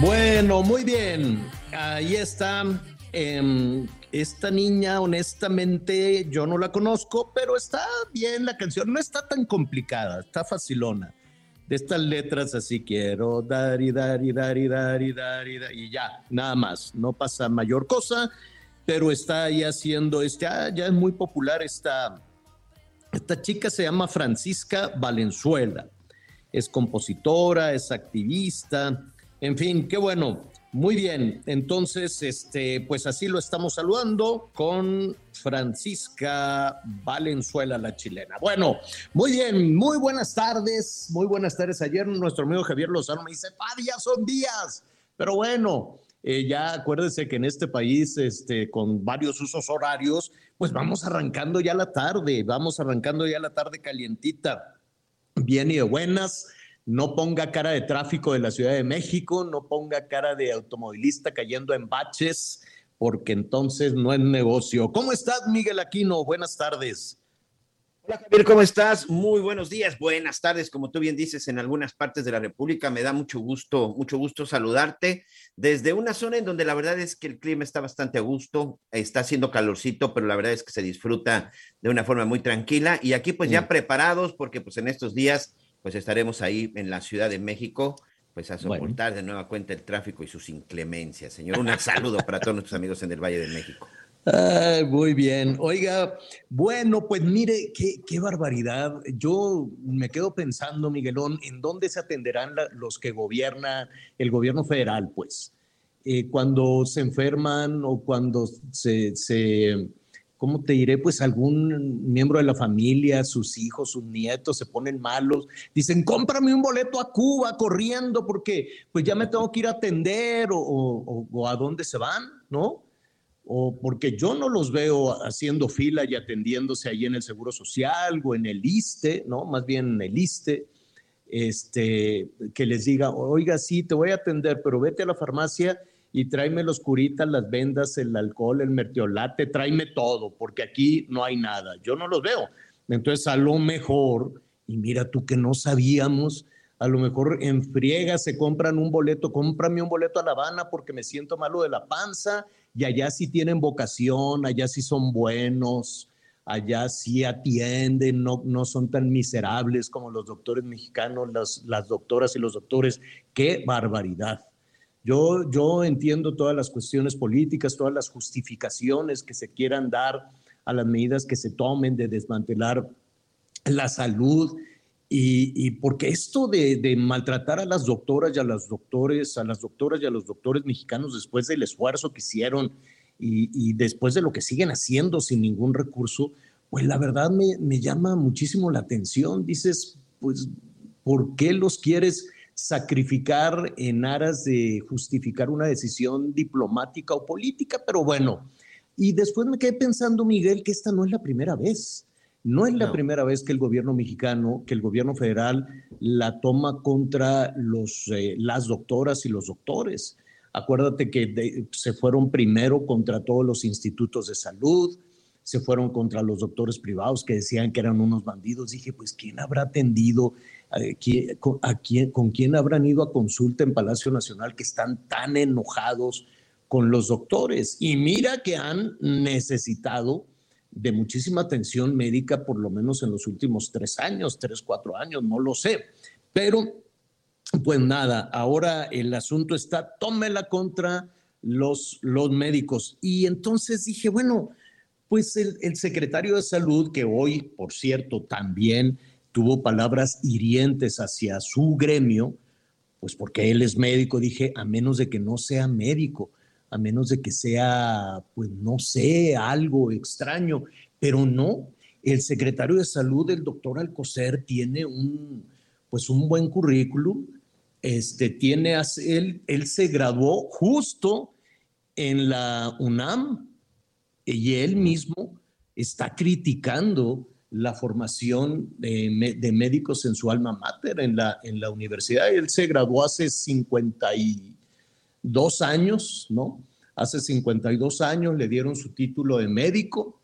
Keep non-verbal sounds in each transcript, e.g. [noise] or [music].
Bueno, muy bien. Ahí está. em, esta niña, honestamente, yo no la conozco, pero está bien la canción. No está tan complicada, está facilona. De estas letras así quiero dar y dar y dar y dar y dar y dar y ya, nada más. No pasa mayor cosa, pero está ahí haciendo este. ah, ya es muy popular esta. Esta chica se llama Francisca Valenzuela. Es compositora, es activista, en fin, qué bueno. Muy bien, entonces, este, pues así lo estamos saludando con Francisca Valenzuela, la chilena. Bueno, muy bien, muy buenas tardes, muy buenas tardes. Ayer nuestro amigo Javier Lozano me dice, "Pa, ya son días, pero bueno, eh, ya acuérdese que en este país, este, con varios usos horarios, pues vamos arrancando ya la tarde, vamos arrancando ya la tarde calientita, bien y de buenas. No ponga cara de tráfico de la Ciudad de México, no ponga cara de automovilista cayendo en baches, porque entonces no es negocio. ¿Cómo estás, Miguel Aquino? Buenas tardes. Hola Javier, ¿cómo estás? Muy buenos días, buenas tardes, como tú bien dices, en algunas partes de la República. Me da mucho gusto, mucho gusto saludarte desde una zona en donde la verdad es que el clima está bastante a gusto, está haciendo calorcito, pero la verdad es que se disfruta de una forma muy tranquila. Y aquí pues ya preparados, porque pues en estos días pues estaremos ahí en la Ciudad de México, pues a Bueno. soportar de nueva cuenta el tráfico y sus inclemencias. Señor, un saludo para todos nuestros amigos en el Valle de México. Ay, muy bien. Oiga, bueno, pues mire, qué, qué barbaridad. Yo me quedo pensando, Miguelón, ¿en dónde se atenderán la- los que gobierna el gobierno federal? Pues Eh, cuando se enferman o cuando se, se, ¿cómo te diré? Pues algún miembro de la familia, sus hijos, sus nietos se ponen malos, dicen, cómprame un boleto a Cuba corriendo porque pues ya me tengo que ir a atender o, o- o a dónde se van, ¿no? o porque yo no los veo haciendo fila y atendiéndose ahí en el Seguro Social o en el ISTE, ¿no? Más bien en el ISTE, este, que les diga, oiga, sí, te voy a atender, pero vete a la farmacia y tráeme los curitas, las vendas, el alcohol, el mertiolate, tráeme todo, porque aquí no hay nada. Yo no los veo. Entonces, a lo mejor, y mira tú que no sabíamos, a lo mejor en friega se compran un boleto, cómprame un boleto a La Habana porque me siento malo de la panza y allá sí tienen vocación, allá sí son buenos, allá sí atienden, no, no son tan miserables como los doctores mexicanos, las, las doctoras y los doctores. ¡Qué barbaridad! Yo, yo entiendo todas las cuestiones políticas, todas las justificaciones que se quieran dar a las medidas que se tomen de desmantelar la salud y, y porque esto de, de maltratar a las doctoras y a los doctores, a las doctoras y a los doctores mexicanos después del esfuerzo que hicieron y, y después de lo que siguen haciendo sin ningún recurso, pues la verdad me, me llama muchísimo la atención. Dices, pues, ¿por qué los quieres sacrificar en aras de justificar una decisión diplomática o política? Pero bueno, y después me quedé pensando, Miguel, que esta no es la primera vez. No es la No. primera vez que el gobierno mexicano, que el gobierno federal la toma contra los, eh, las doctoras y los doctores. Acuérdate que de- se fueron primero contra todos los institutos de salud, se fueron contra los doctores privados que decían que eran unos bandidos. Dije, pues, ¿quién habrá atendido? ¿A quién, ¿Con quién habrán ido a consulta en Palacio Nacional que están tan enojados con los doctores? Y mira que han necesitado de muchísima atención médica, por lo menos en los últimos tres años, tres, cuatro años, no lo sé. Pero, pues nada, ahora el asunto está, tómela contra los, los médicos. Y entonces dije, bueno, pues el, el secretario de salud, que hoy, por cierto, también tuvo palabras hirientes hacia su gremio, pues porque él es médico, dije, a menos de que no sea médico, a menos de que sea, pues no sé, algo extraño, pero no, el secretario de salud, el doctor Alcocer, tiene un, pues un buen currículum, este, tiene, él, él se graduó justo en la UNAM y él mismo está criticando la formación de, de, médicos en su alma mater en la, en la universidad. Él se graduó hace 52 años, ¿no? Hace 52 años le dieron su título de médico,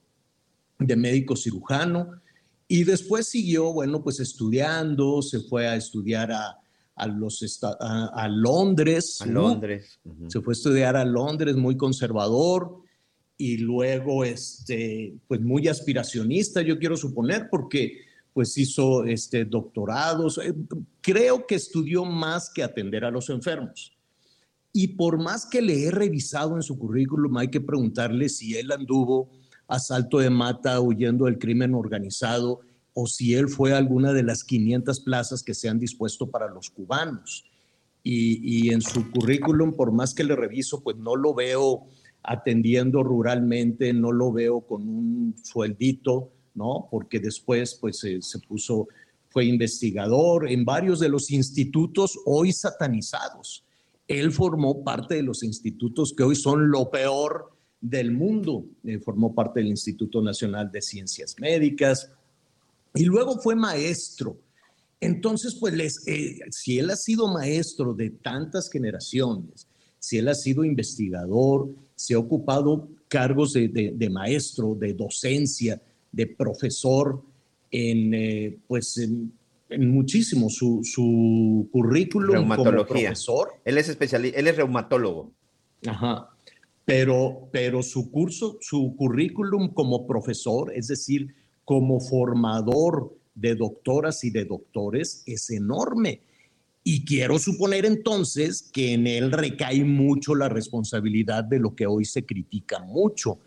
de médico cirujano, y después siguió, bueno, pues estudiando, se fue a estudiar a, a los a, a, Londres. A Londres. Uh -huh. Se fue a estudiar a Londres, muy conservador, y luego, este, pues muy aspiracionista, yo quiero suponer, porque pues hizo este, doctorados. Creo que estudió más que atender a los enfermos. Y por más que le he revisado en su currículum, hay que preguntarle si él anduvo a salto de mata huyendo del crimen organizado o si él fue a alguna de las 500 plazas que se han dispuesto para los cubanos. Y, y en su currículum, por más que le reviso, pues no lo veo atendiendo ruralmente, no lo veo con un sueldito, ¿no? Porque después, pues, se, puso, fue investigador en varios de los institutos hoy satanizados. Él formó parte de los institutos que hoy son lo peor del mundo. Eh, formó parte del Instituto Nacional de Ciencias Médicas y luego fue maestro. Entonces, pues, les, eh, si él ha sido maestro de tantas generaciones, si él ha sido investigador, se ha ocupado cargos de, de, de maestro, de docencia, de profesor, en, eh, pues en, en, muchísimo su, su currículum como profesor. Él es especialista, él es reumatólogo. Ajá. Pero, pero su curso, su currículum como profesor, es decir, como formador de doctoras y de doctores, es enorme. Y quiero suponer entonces que en él recae mucho la responsabilidad de lo que hoy se critica mucho,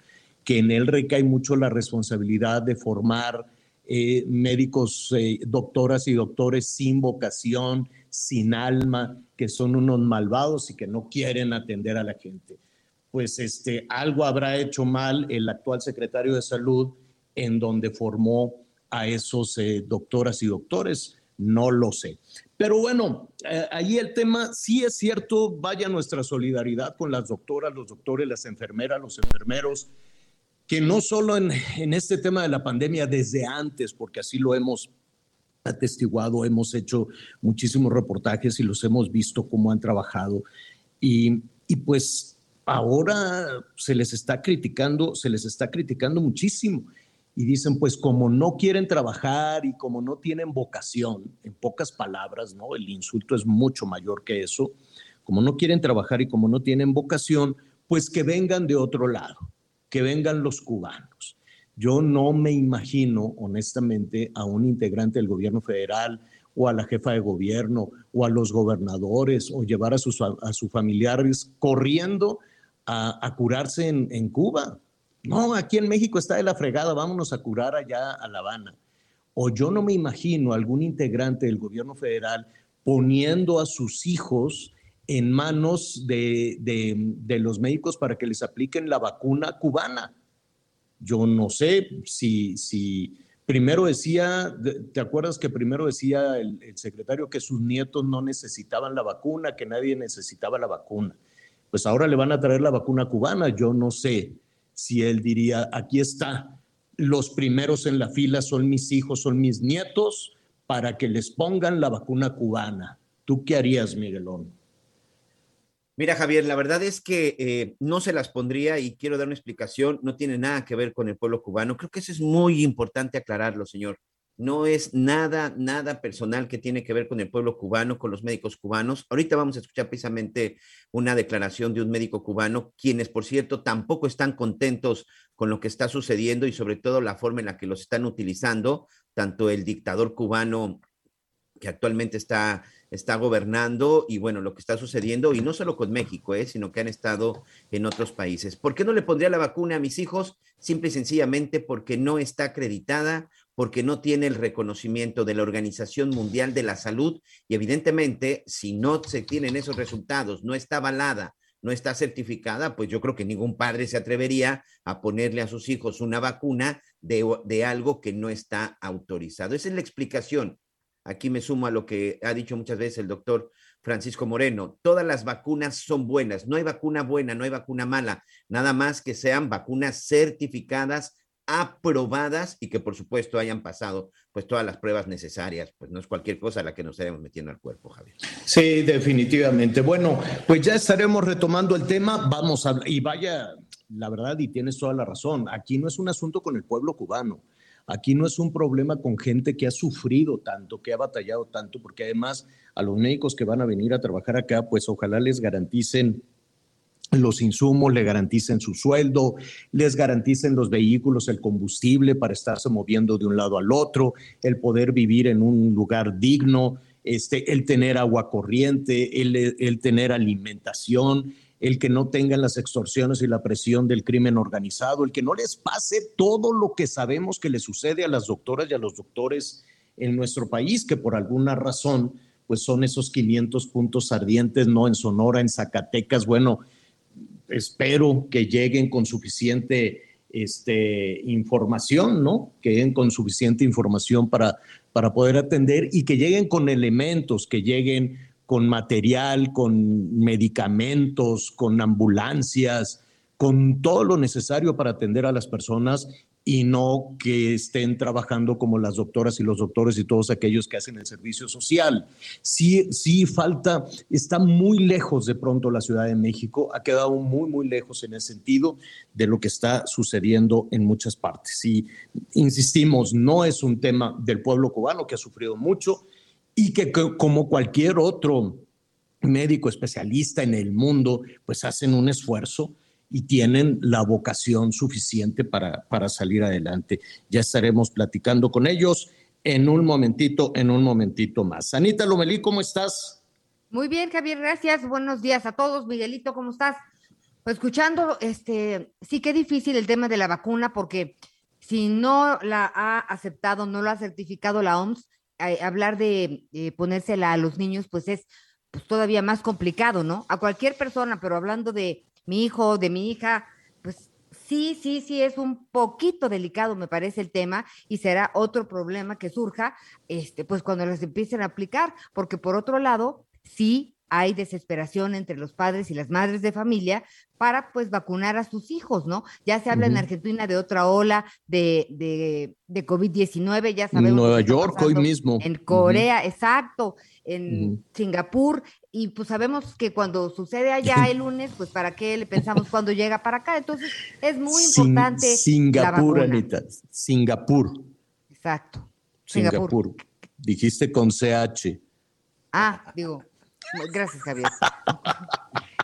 que en él recae mucho la responsabilidad de formar eh, médicos, eh, doctoras y doctores sin vocación, sin alma, que son unos malvados y que no quieren atender a la gente. Pues este, algo habrá hecho mal el actual secretario de salud en donde formó a esos eh, doctoras y doctores, no lo sé. Pero bueno, eh, ahí el tema sí es cierto, vaya nuestra solidaridad con las doctoras, los doctores, las enfermeras, los enfermeros, que no solo en, en este tema de la pandemia, desde antes, porque así lo hemos atestiguado, hemos hecho muchísimos reportajes y los hemos visto cómo han trabajado. Y, y pues ahora se les está criticando, se les está criticando muchísimo y dicen, pues como no quieren trabajar y como no tienen vocación, en pocas palabras, ¿no? El insulto es mucho mayor que eso, como no quieren trabajar y como no tienen vocación, pues que vengan de otro lado, que vengan los cubanos. Yo no me imagino, honestamente, a un integrante del gobierno federal o a la jefa de gobierno o a los gobernadores o llevar a sus, a sus familiares corriendo a, a curarse en, en Cuba no, aquí en México está de la fregada, vámonos a curar allá a La Habana. O yo no me imagino algún integrante del gobierno federal poniendo a sus hijos en manos de, de, los médicos para que les apliquen la vacuna cubana. Yo no sé si, si primero decía, ¿te acuerdas que primero decía el, el secretario que sus nietos no necesitaban la vacuna, que nadie necesitaba la vacuna? Pues ahora le van a traer la vacuna cubana, yo no sé si él diría, aquí está, los primeros en la fila son mis hijos, son mis nietos, para que les pongan la vacuna cubana. ¿Tú qué harías, Miguelón? Mira, Javier, la verdad es que eh, no se las pondría y quiero dar una explicación. No tiene nada que ver con el pueblo cubano. Creo que eso es muy importante aclararlo, señor. No es nada, nada personal que tiene que ver con el pueblo cubano, con los médicos cubanos. Ahorita vamos a escuchar precisamente una declaración de un médico cubano, quienes, por cierto, tampoco están contentos con lo que está sucediendo y sobre todo la forma en la que los están utilizando, tanto el dictador cubano que actualmente está está gobernando y bueno, lo que está sucediendo, y no solo con México, ¿eh? sino que han estado en otros países. ¿Por qué no le pondría la vacuna a mis hijos? Simple y sencillamente porque no está acreditada, porque no tiene el reconocimiento de la Organización Mundial de la Salud y evidentemente si no se tienen esos resultados, no está avalada, no está certificada, pues yo creo que ningún padre se atrevería a ponerle a sus hijos una vacuna de, de algo que no está autorizado. Esa es la explicación Aquí me sumo a lo que ha dicho muchas veces el doctor Francisco Moreno. Todas las vacunas son buenas. No hay vacuna buena, no hay vacuna mala. Nada más que sean vacunas certificadas, aprobadas y que por supuesto hayan pasado pues todas las pruebas necesarias. Pues no es cualquier cosa la que nos estaremos metiendo al cuerpo, Javier. Sí, definitivamente. Bueno, pues ya estaremos retomando el tema. Vamos a, y vaya, la verdad, y tienes toda la razón, aquí no es un asunto con el pueblo cubano Aquí no es un problema con gente que ha sufrido tanto, que ha batallado tanto, porque además a los médicos que van a venir a trabajar acá, pues ojalá les garanticen los insumos, le garanticen su sueldo, les garanticen los vehículos, el combustible para estarse moviendo de un lado al otro, el poder vivir en un lugar digno, este, el tener agua corriente, el, el tener alimentación, el que no tengan las extorsiones y la presión del crimen organizado, el que no les pase todo lo que sabemos que le sucede a las doctoras y a los doctores en nuestro país, que por alguna razón, pues son esos 500 puntos ardientes, ¿no? En Sonora, en Zacatecas, bueno, espero que lleguen con suficiente este, información, ¿no? Que lleguen con suficiente información para, para poder atender y que lleguen con elementos, que lleguen con material, con medicamentos, con ambulancias, con todo lo necesario para atender a las personas y no que estén trabajando como las doctoras y los doctores y todos aquellos que hacen el servicio social. Sí, sí falta, está muy lejos de pronto la Ciudad de México, ha quedado muy, muy lejos en ese sentido de lo que está sucediendo en muchas partes. Y insistimos, no es un tema del pueblo cubano que ha sufrido mucho, y que, como cualquier otro médico especialista en el mundo, pues hacen un esfuerzo y tienen la vocación suficiente para, para salir adelante. Ya estaremos platicando con ellos en un momentito, en un momentito más. Anita Lomelí, ¿cómo estás? Muy bien, Javier, gracias. Buenos días a todos. Miguelito, ¿cómo estás? Pues escuchando, este, sí que difícil el tema de la vacuna porque si no la ha aceptado, no lo ha certificado la OMS, hablar de eh, ponérsela a los niños, pues es pues, todavía más complicado, ¿no? A cualquier persona, pero hablando de mi hijo, de mi hija, pues sí, sí, sí, es un poquito delicado, me parece el tema, y será otro problema que surja, este, pues cuando las empiecen a aplicar, porque por otro lado, sí hay desesperación entre los padres y las madres de familia para pues vacunar a sus hijos, ¿no? Ya se habla en Argentina de otra ola de, de, de COVID-19, ya sabemos. En Nueva York hoy mismo. En Corea, exacto, en Singapur, y pues sabemos que cuando sucede allá [laughs] el lunes, pues para qué le pensamos cuando llega para acá. Entonces es muy importante. Singapur, Anita, Singapur. Exacto. Singapur. Dijiste con CH. Ah, digo, Gracias, Javier.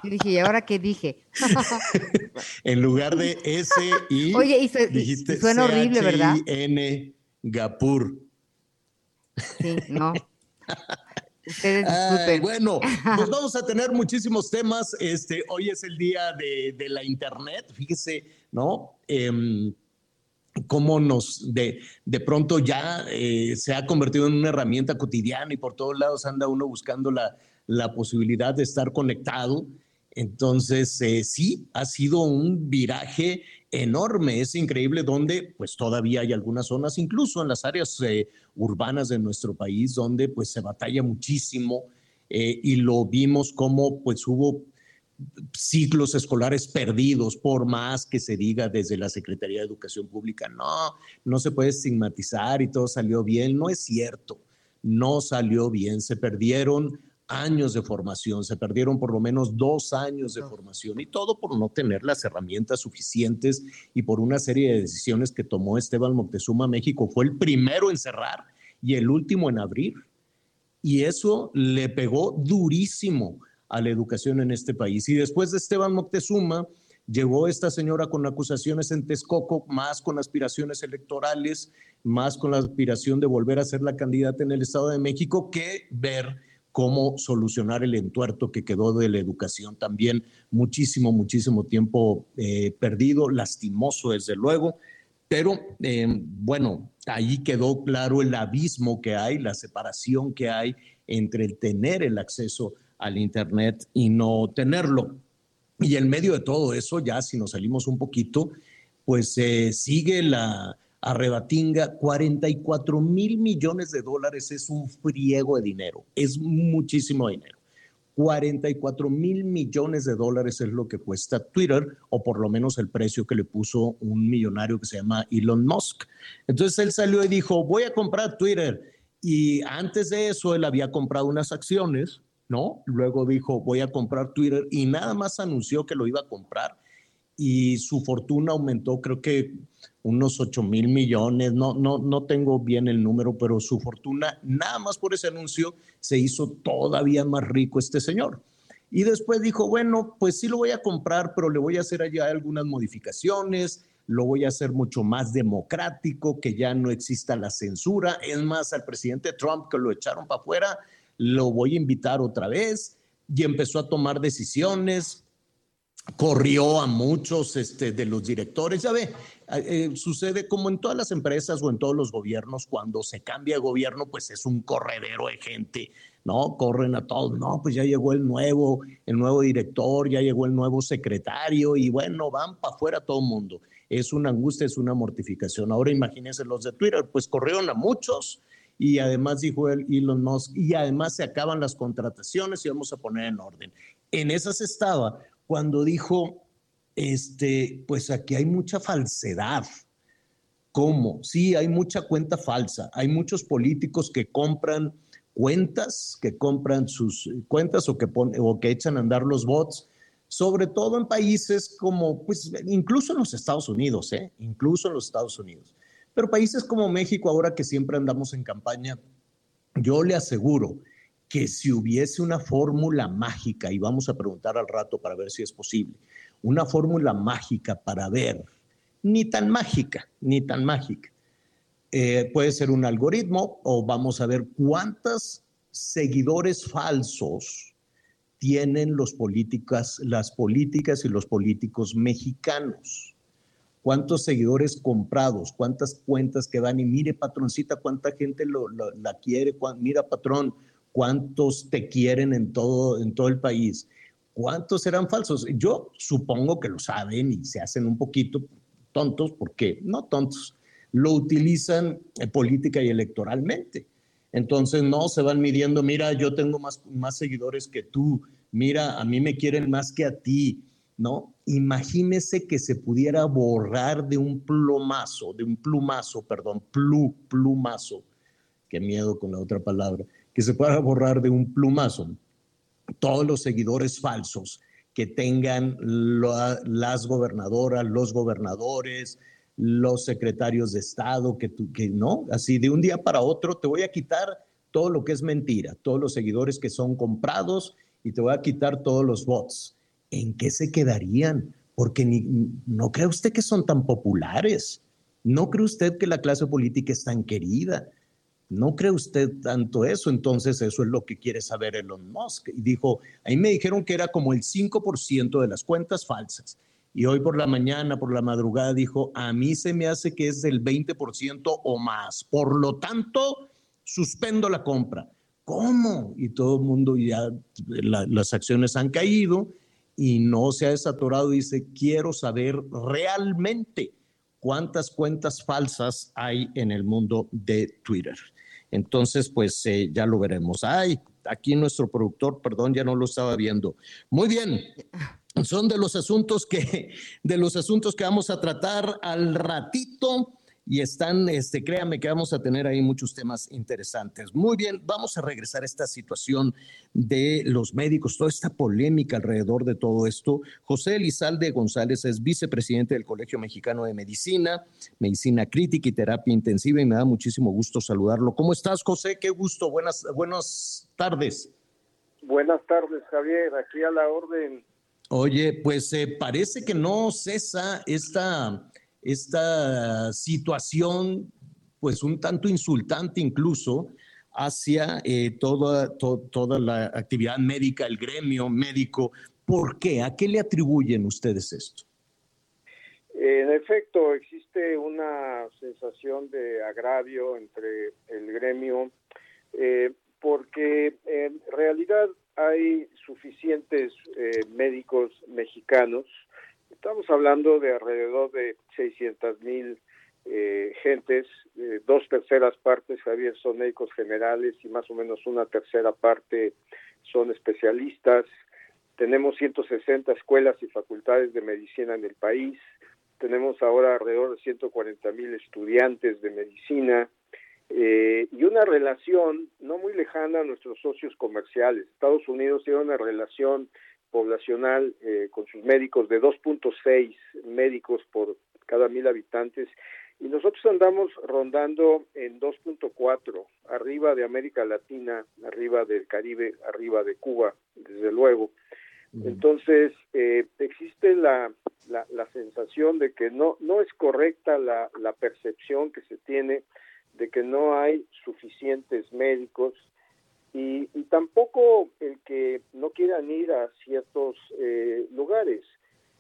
Y dije, ¿y ahora qué dije? [laughs] en lugar de S y Oye, y, dijiste suena horrible, ¿verdad? N Gapur. Sí, no. [laughs] Ustedes disculpen. bueno, [laughs] pues vamos a tener muchísimos temas. Este, hoy es el día de, la internet. Fíjese, ¿no? Eh, cómo nos de, de pronto ya eh, se ha convertido en una herramienta cotidiana y por todos lados anda uno buscando la, la posibilidad de estar conectado. Entonces, eh, sí, ha sido un viraje enorme, es increíble donde pues todavía hay algunas zonas, incluso en las áreas eh, urbanas de nuestro país, donde pues se batalla muchísimo eh, y lo vimos como pues hubo ciclos escolares perdidos, por más que se diga desde la Secretaría de Educación Pública, no, no se puede estigmatizar y todo salió bien, no es cierto, no salió bien, se perdieron años de formación, se perdieron por lo menos dos años de formación y todo por no tener las herramientas suficientes y por una serie de decisiones que tomó Esteban Moctezuma México. Fue el primero en cerrar y el último en abrir. Y eso le pegó durísimo a la educación en este país. Y después de Esteban Moctezuma, llegó esta señora con acusaciones en Texcoco, más con aspiraciones electorales, más con la aspiración de volver a ser la candidata en el Estado de México, que ver cómo solucionar el entuerto que quedó de la educación también muchísimo, muchísimo tiempo eh, perdido, lastimoso desde luego, pero eh, bueno, ahí quedó claro el abismo que hay, la separación que hay entre el tener el acceso al Internet y no tenerlo. Y en medio de todo eso, ya si nos salimos un poquito, pues eh, sigue la arrebatinga, 44 mil millones de dólares es un friego de dinero, es muchísimo dinero. 44 mil millones de dólares es lo que cuesta Twitter, o por lo menos el precio que le puso un millonario que se llama Elon Musk. Entonces él salió y dijo, voy a comprar Twitter. Y antes de eso él había comprado unas acciones ¿no? Luego dijo, voy a comprar Twitter y nada más anunció que lo iba a comprar y su fortuna aumentó, creo que unos 8 mil millones, no, no, no tengo bien el número, pero su fortuna, nada más por ese anuncio, se hizo todavía más rico este señor. Y después dijo, bueno, pues sí lo voy a comprar, pero le voy a hacer allá algunas modificaciones, lo voy a hacer mucho más democrático, que ya no exista la censura. Es más, al presidente Trump que lo echaron para afuera, lo voy a invitar otra vez y empezó a tomar decisiones, corrió a muchos este, de los directores. Ya ve, eh, sucede como en todas las empresas o en todos los gobiernos, cuando se cambia gobierno, pues es un corredero de gente, ¿no? Corren a todos, no, pues ya llegó el nuevo, el nuevo director, ya llegó el nuevo secretario y bueno, van para afuera todo el mundo. Es una angustia, es una mortificación. Ahora imagínense los de Twitter, pues corrieron a muchos y además dijo el Elon Musk, y además se acaban las contrataciones y vamos a poner en orden. En esas estaba cuando dijo, este, pues aquí hay mucha falsedad. ¿Cómo? Sí, hay mucha cuenta falsa. Hay muchos políticos que compran cuentas, que compran sus cuentas o que, o que echan a andar los bots, sobre todo en países como, pues, incluso en los Estados Unidos, ¿eh? Incluso en los Estados Unidos. Pero países como México, ahora que siempre andamos en campaña, yo le aseguro que si hubiese una fórmula mágica, y vamos a preguntar al rato para ver si es posible, una fórmula mágica para ver, ni tan mágica, ni tan mágica, eh, puede ser un algoritmo o vamos a ver cuántos seguidores falsos tienen los políticas, las políticas y los políticos mexicanos. Cuántos seguidores comprados, cuántas cuentas que van y mire patroncita, cuánta gente lo, la quiere, mira patrón, cuántos te quieren en todo, en todo el país, cuántos serán falsos. Yo supongo que lo saben y se hacen un poquito tontos, porque no tontos, lo utilizan eh, política y electoralmente. Entonces no se van midiendo, mira, yo tengo más, más seguidores que tú, mira, a mí me quieren más que a ti ¿no? Imagínese que se pudiera borrar de un plumazo, de un plumazo, perdón, plu, plumazo, qué miedo con la otra palabra, que se pueda borrar de un plumazo todos los seguidores falsos que tengan las gobernadoras, los gobernadores, los secretarios de Estado, que, no, así de un día para otro te voy a quitar todo lo que es mentira, todos los seguidores que son comprados y te voy a quitar todos los bots ¿en qué se quedarían? Porque no cree usted que son tan populares. No cree usted que la clase política es tan querida. No cree usted tanto eso. Entonces, eso es lo que quiere saber Elon Musk. Y dijo, ahí me dijeron que era como el 5% de las cuentas falsas. Y hoy por la mañana, por la madrugada, dijo, a mí se me hace que es del 20% o más. Por lo tanto, suspendo la compra. ¿Cómo? Y todo el mundo ya, las acciones han caído y no se ha desatorado, dice, quiero saber realmente cuántas cuentas falsas hay en el mundo de Twitter. Entonces, pues eh, ya lo veremos. Ay, aquí nuestro productor, perdón, ya no lo estaba viendo. Muy bien. Son de los asuntos que de los asuntos que vamos a tratar al ratito. Y están, este, créanme que vamos a tener ahí muchos temas interesantes. Muy bien, vamos a regresar a esta situación de los médicos, toda esta polémica alrededor de todo esto. José Elizalde González es vicepresidente del Colegio Mexicano de Medicina, Medicina Crítica y Terapia Intensiva y me da muchísimo gusto saludarlo. ¿Cómo estás, José? Qué gusto. Buenas, buenas tardes. Buenas tardes, Javier. Aquí a la orden. Oye, pues eh, parece que no cesa esta, esta situación, pues un tanto insultante incluso, hacia eh, toda, toda la actividad médica, el gremio médico. ¿Por qué? ¿A qué le atribuyen ustedes esto? En efecto, existe una sensación de agravio entre el gremio eh, porque en realidad hay suficientes eh, médicos mexicanos. Estamos hablando de alrededor de 600 mil eh, gentes, eh, dos terceras partes, Javier, son médicos generales y más o menos una tercera parte son especialistas. Tenemos 160 escuelas y facultades de medicina en el país. Tenemos ahora alrededor de 140 mil estudiantes de medicina eh, y una relación no muy lejana a nuestros socios comerciales. Estados Unidos tiene una relación poblacional eh, con sus médicos de 2.6 médicos por cada mil habitantes y nosotros andamos rondando en 2.4, arriba de América Latina, arriba del Caribe, arriba de Cuba, desde luego. Entonces, eh, existe la, la, la, sensación de que no, no es correcta la, la percepción que se tiene de que no hay suficientes médicos y, tampoco el que no quieran ir a ciertos eh, lugares.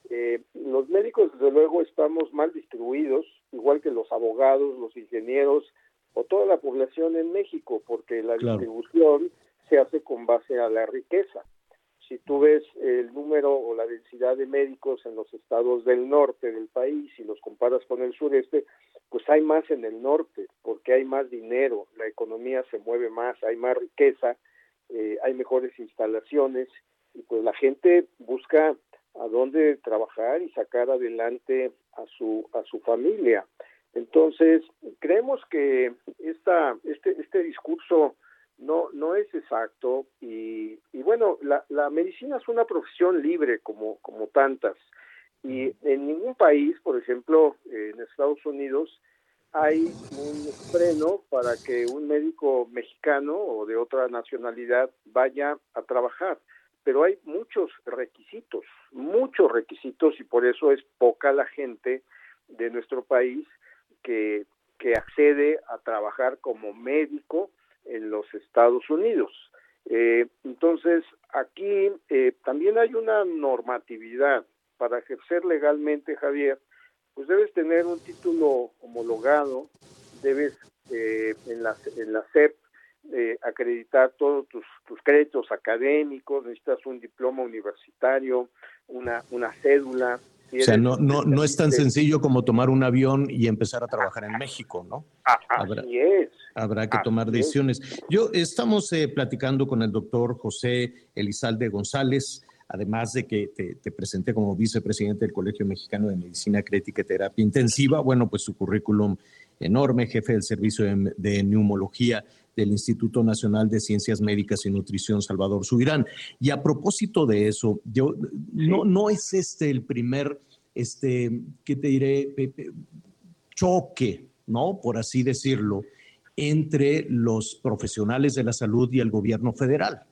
Eh, los médicos, desde luego, estamos mal distribuidos, igual que los abogados, los ingenieros o toda la población en México, porque la distribución se hace con base a la riqueza. Si tú ves el número o la densidad de médicos en los estados del norte del país y los comparas con el sureste, pues hay más en el norte, porque hay más dinero, la economía se mueve más, hay más riqueza, eh, hay mejores instalaciones y pues la gente busca a dónde trabajar y sacar adelante a su a su familia. Entonces creemos que esta este este discurso no no es exacto y, y bueno la, la medicina es una profesión libre como como tantas y en ningún país, por ejemplo, en Estados Unidos, hay un freno para que un médico mexicano o de otra nacionalidad vaya a trabajar. Pero hay muchos requisitos, muchos requisitos y por eso es poca la gente de nuestro país que, que accede a trabajar como médico en los Estados Unidos. Eh, entonces, aquí eh, también hay una normatividad para ejercer legalmente, Javier, pues debes tener un título homologado, debes eh, en, la, en la SEP eh, acreditar todos tus, tus créditos académicos, necesitas un diploma universitario, una, una cédula. o sea, no, no, no es tan sencillo como tomar un avión y empezar a trabajar en México, ¿no? habrá, así es. Habrá que tomar decisiones. Yo estamos eh, platicando con el doctor José Elizalde González, además de que te, presenté como vicepresidente del Colegio Mexicano de Medicina Crítica y Terapia Intensiva, bueno, pues su currículum enorme, jefe del Servicio de, Neumología del Instituto Nacional de Ciencias Médicas y Nutrición Salvador Subirán. Y a propósito de eso, yo no, no es este el primer, este, ¿qué te diré? choque, ¿no? Por así decirlo, entre los profesionales de la salud y el gobierno federal.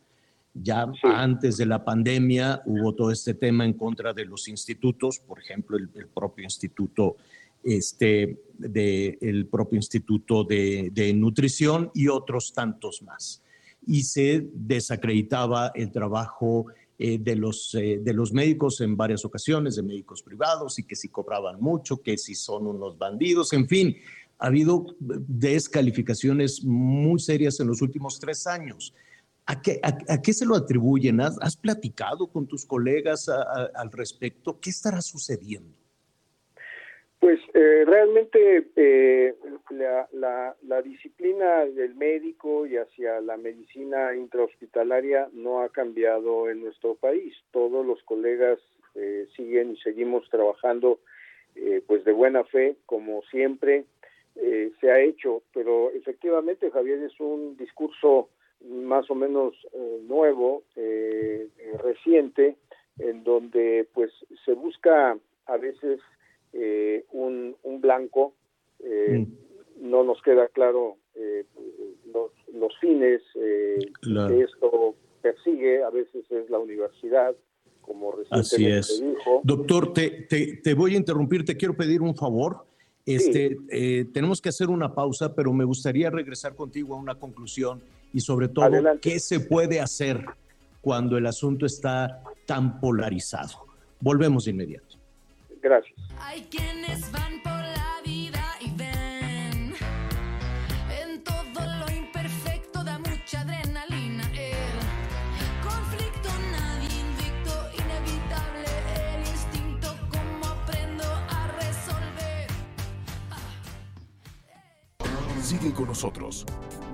Ya antes de la pandemia hubo todo este tema en contra de los institutos, por ejemplo, el, propio instituto este, de, el propio instituto de, nutrición y otros tantos más. Y se desacreditaba el trabajo eh, de, los, eh, de los médicos en varias ocasiones, de médicos privados, y que si cobraban mucho, que si son unos bandidos, en fin, ha habido descalificaciones muy serias en los últimos tres años. ¿A qué, se lo atribuyen? ¿Has, platicado con tus colegas al respecto? ¿Qué estará sucediendo? Pues eh, realmente eh, la, la, la, disciplina del médico y hacia la medicina intrahospitalaria no ha cambiado en nuestro país. Todos los colegas eh, siguen y seguimos trabajando pues de buena fe, como siempre, eh, se ha hecho, pero efectivamente Javier es un discurso más o menos eh, nuevo, eh, eh, reciente, en donde pues se busca a veces eh, un, un blanco, eh, no nos queda claro eh, los, los fines eh, Claro. que esto persigue, a veces es la universidad, como Así es. dijo. Doctor, te, te- te voy a interrumpir, te quiero pedir un favor. Este, eh, tenemos que hacer una pausa, pero me gustaría regresar contigo a una conclusión y sobre todo, Adelante. ¿qué se puede hacer cuando el asunto está tan polarizado? Volvemos de inmediato. Gracias. Hay quienes van por la vida y ven en todo lo imperfecto da mucha adrenalina. El conflicto nadie invicto, inevitable el instinto como aprendo a resolver. Sigue con nosotros.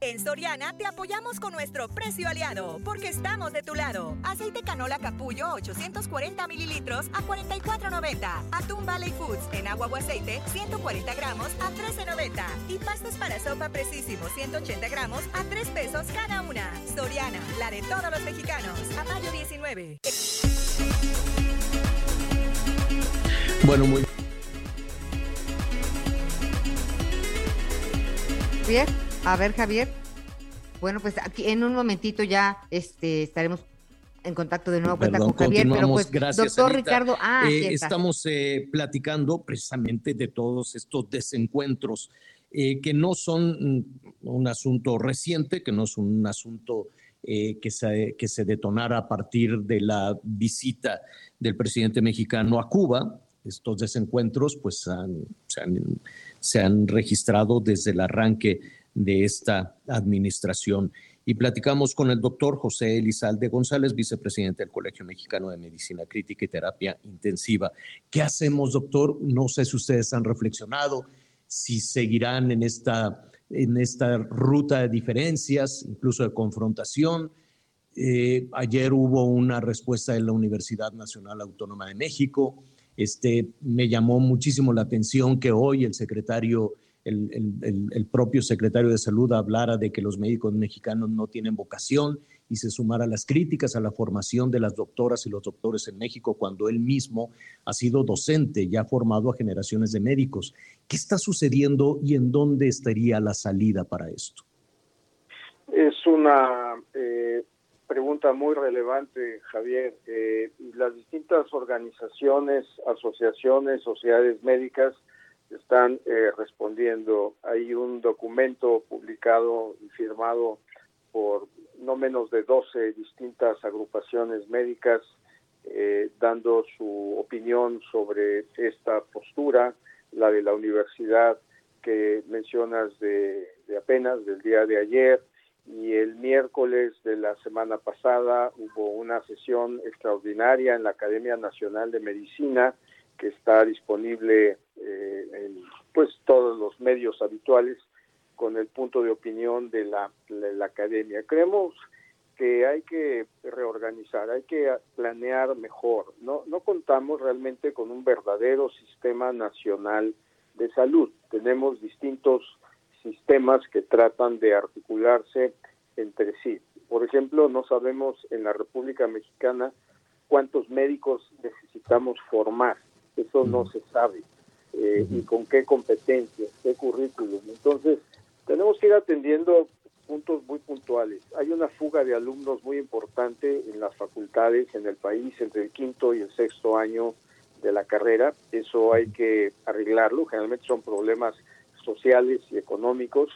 En Soriana te apoyamos con nuestro precio aliado, porque estamos de tu lado. Aceite canola capullo 840 mililitros a 44.90. Atún Valley Foods en agua o aceite 140 gramos a 13.90. Y pastas para sopa precisísimo 180 gramos a 3 pesos cada una. Soriana, la de todos los mexicanos. A mayo 19. Bueno, muy Javier, a ver, Javier. Bueno, pues aquí en un momentito ya este, estaremos en contacto de nuevo cuenta Perdón, con Javier, pero pues, Gracias, doctor Anita. Ricardo, ah, Eh, estamos eh, platicando precisamente de todos estos desencuentros eh, que no son mm, un asunto reciente, que no es un asunto eh, que, se, que se detonara a partir de la visita del presidente mexicano a Cuba. Estos desencuentros pues han- se, han, se han registrado desde el arranque de esta administración. Y platicamos con el doctor José Elizalde González, vicepresidente del Colegio Mexicano de Medicina Crítica y Terapia Intensiva. ¿Qué hacemos, doctor? No sé si ustedes han reflexionado, si seguirán en esta, en esta ruta de diferencias, incluso de confrontación. Eh, ayer hubo una respuesta de la Universidad Nacional Autónoma de México. Este, me llamó muchísimo la atención que hoy el secretario, el, propio secretario de Salud hablara de que los médicos mexicanos no tienen vocación y se sumara las críticas a la formación de las doctoras y los doctores en México cuando él mismo ha sido docente y ha formado a generaciones de médicos. ¿Qué está sucediendo y en dónde estaría la salida para esto? Es una eh, pregunta muy relevante, Javier. Eh, las distintas organizaciones, asociaciones, sociedades médicas están eh, respondiendo. Hay un documento publicado y firmado por no menos de 12 distintas agrupaciones médicas eh, dando su opinión sobre esta postura, la de la universidad que mencionas de, de apenas, del día de ayer, y el miércoles de la semana pasada hubo una sesión extraordinaria en la Academia Nacional de Medicina que está disponible eh, en pues todos los medios habituales con el punto de opinión de la, de la academia. Creemos que hay que reorganizar, hay que planear mejor. No, no contamos realmente con un verdadero sistema nacional de salud. Tenemos distintos sistemas que tratan de articularse entre sí. Por ejemplo, no sabemos en la República Mexicana cuántos médicos necesitamos formar. Eso no se sabe. Eh, y con qué competencias, qué currículum. Entonces, tenemos que ir atendiendo puntos muy puntuales. Hay una fuga de alumnos muy importante en las facultades en el país entre el quinto y el sexto año de la carrera. Eso hay que arreglarlo. Generalmente son problemas sociales y económicos.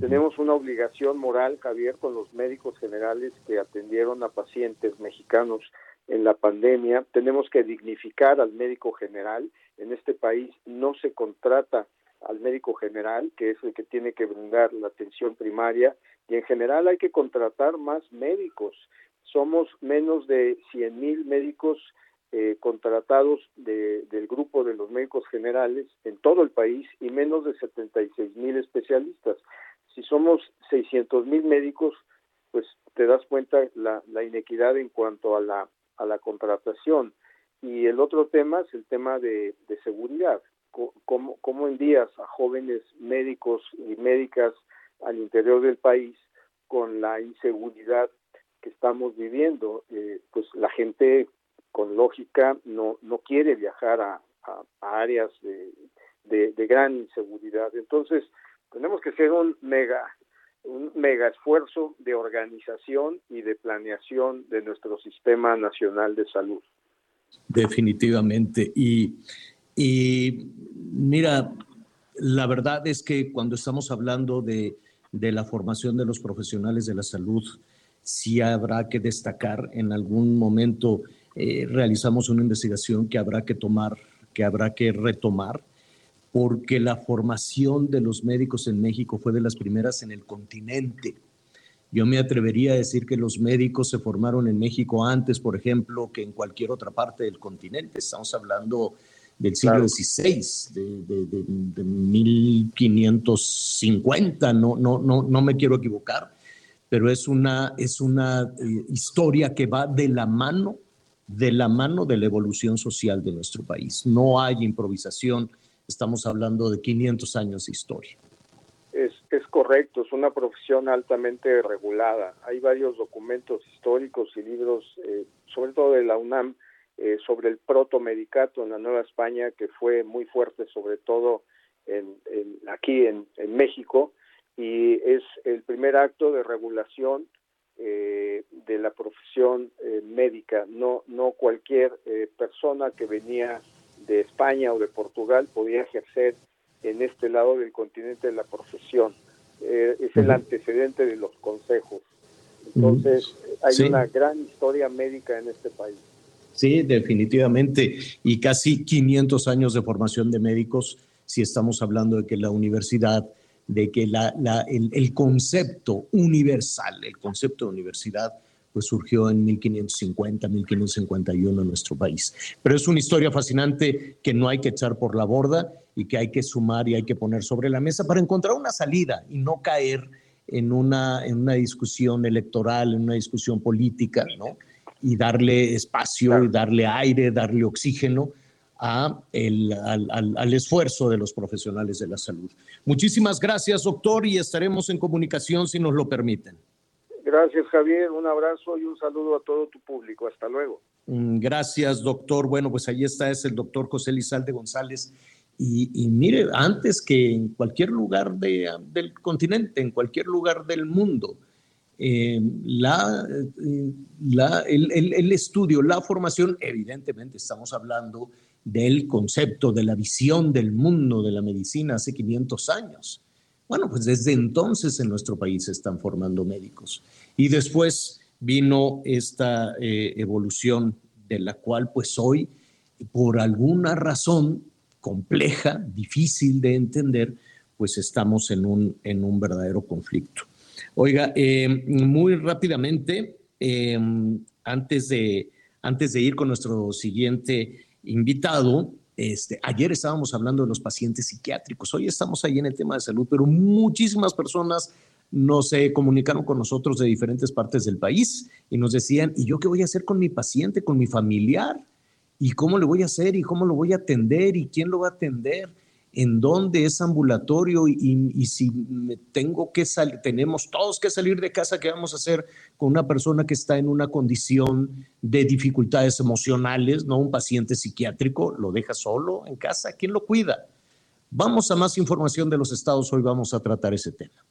Tenemos una obligación moral, Javier, con los médicos generales que atendieron a pacientes mexicanos en la pandemia. Tenemos que dignificar al médico general. En este país no se contrata al médico general, que es el que tiene que brindar la atención primaria, y en general hay que contratar más médicos. Somos menos de 100 mil médicos eh, contratados de, del grupo de los médicos generales en todo el país y menos de 76 mil especialistas. Si somos 600 mil médicos, pues te das cuenta la, la inequidad en cuanto a la, a la contratación. Y el otro tema es el tema de, de seguridad. Cómo, cómo envías a jóvenes médicos y médicas al interior del país con la inseguridad que estamos viviendo. Eh, pues la gente con lógica no, no quiere viajar a, a, áreas de, de, gran inseguridad. Entonces, tenemos que hacer un mega un mega esfuerzo de organización y de planeación de nuestro sistema nacional de salud. Definitivamente. Y, y mira, la verdad es que cuando estamos hablando de, de la formación de los profesionales de la salud, sí habrá que destacar en algún momento eh, realizamos una investigación que habrá que tomar, que habrá que retomar, porque la formación de los médicos en México fue de las primeras en el continente. Yo me atrevería a decir que los médicos se formaron en México antes, por ejemplo, que en cualquier otra parte del continente. Estamos hablando del siglo XVI, de, de, de, de, 1550, no, no, no, no me quiero equivocar, pero es una, es una eh, historia que va de la mano, de la mano de la evolución social de nuestro país. No hay improvisación estamos hablando de 500 años de historia. Es, es, correcto, es una profesión altamente regulada. Hay varios documentos históricos y libros, eh, sobre todo de la UNAM, eh, sobre el protomedicato en la Nueva España, que fue muy fuerte, sobre todo en, aquí en, en, México, y es el primer acto de regulación eh, de la profesión eh, médica. No, no cualquier eh, persona que venía de España o de Portugal podía ejercer en este lado del continente de la profesión. Eh, es el antecedente de los consejos. Entonces, hay sí. una gran historia médica en este país. Sí, definitivamente. Y casi 500 años de formación de médicos, si estamos hablando de que la universidad, de que la, la, el, el concepto universal, el concepto de universidad, pues surgió en 1550, 1551 en nuestro país. Pero es una historia fascinante que no hay que echar por la borda y que hay que sumar y hay que poner sobre la mesa para encontrar una salida y no caer en una, en una discusión electoral, en una discusión política, ¿no? Y darle espacio claro. y darle aire, darle oxígeno a el, al, al, al, esfuerzo de los profesionales de la salud. Muchísimas gracias, doctor, y estaremos en comunicación si nos lo permiten. Gracias, Javier. Un abrazo y un saludo a todo tu público. Hasta luego. Mm, gracias, doctor. Bueno, pues ahí está, es el doctor José Lizalde González. Y, y mire, antes que en cualquier lugar de, del continente, en cualquier lugar del mundo, eh, la, eh, la, el, el, el, estudio, la formación, evidentemente estamos hablando del concepto, de la visión del mundo de la medicina hace 500 años. Bueno, pues desde entonces en nuestro país se están formando médicos. Y después vino esta eh, evolución de la cual pues hoy, por alguna razón compleja, difícil de entender, pues estamos en un, en un verdadero conflicto. Oiga, eh, muy rápidamente, eh, antes, de, antes de ir con nuestro siguiente invitado, este, ayer estábamos hablando de los pacientes psiquiátricos, hoy estamos ahí en el tema de salud, pero muchísimas personas nos comunicaron con nosotros de diferentes partes del país y nos decían, ¿y yo qué voy a hacer con mi paciente, con mi familiar? ¿Y cómo le voy a hacer? ¿Y cómo lo voy a atender? ¿Y quién lo va a atender? ¿En dónde es ambulatorio? Y, si tengo que salir, tenemos todos que salir de casa, ¿qué vamos a hacer con una persona que está en una condición de dificultades emocionales, no un paciente psiquiátrico? ¿Lo deja solo en casa? ¿Quién lo cuida? Vamos a más información de los estados, hoy vamos a tratar ese tema.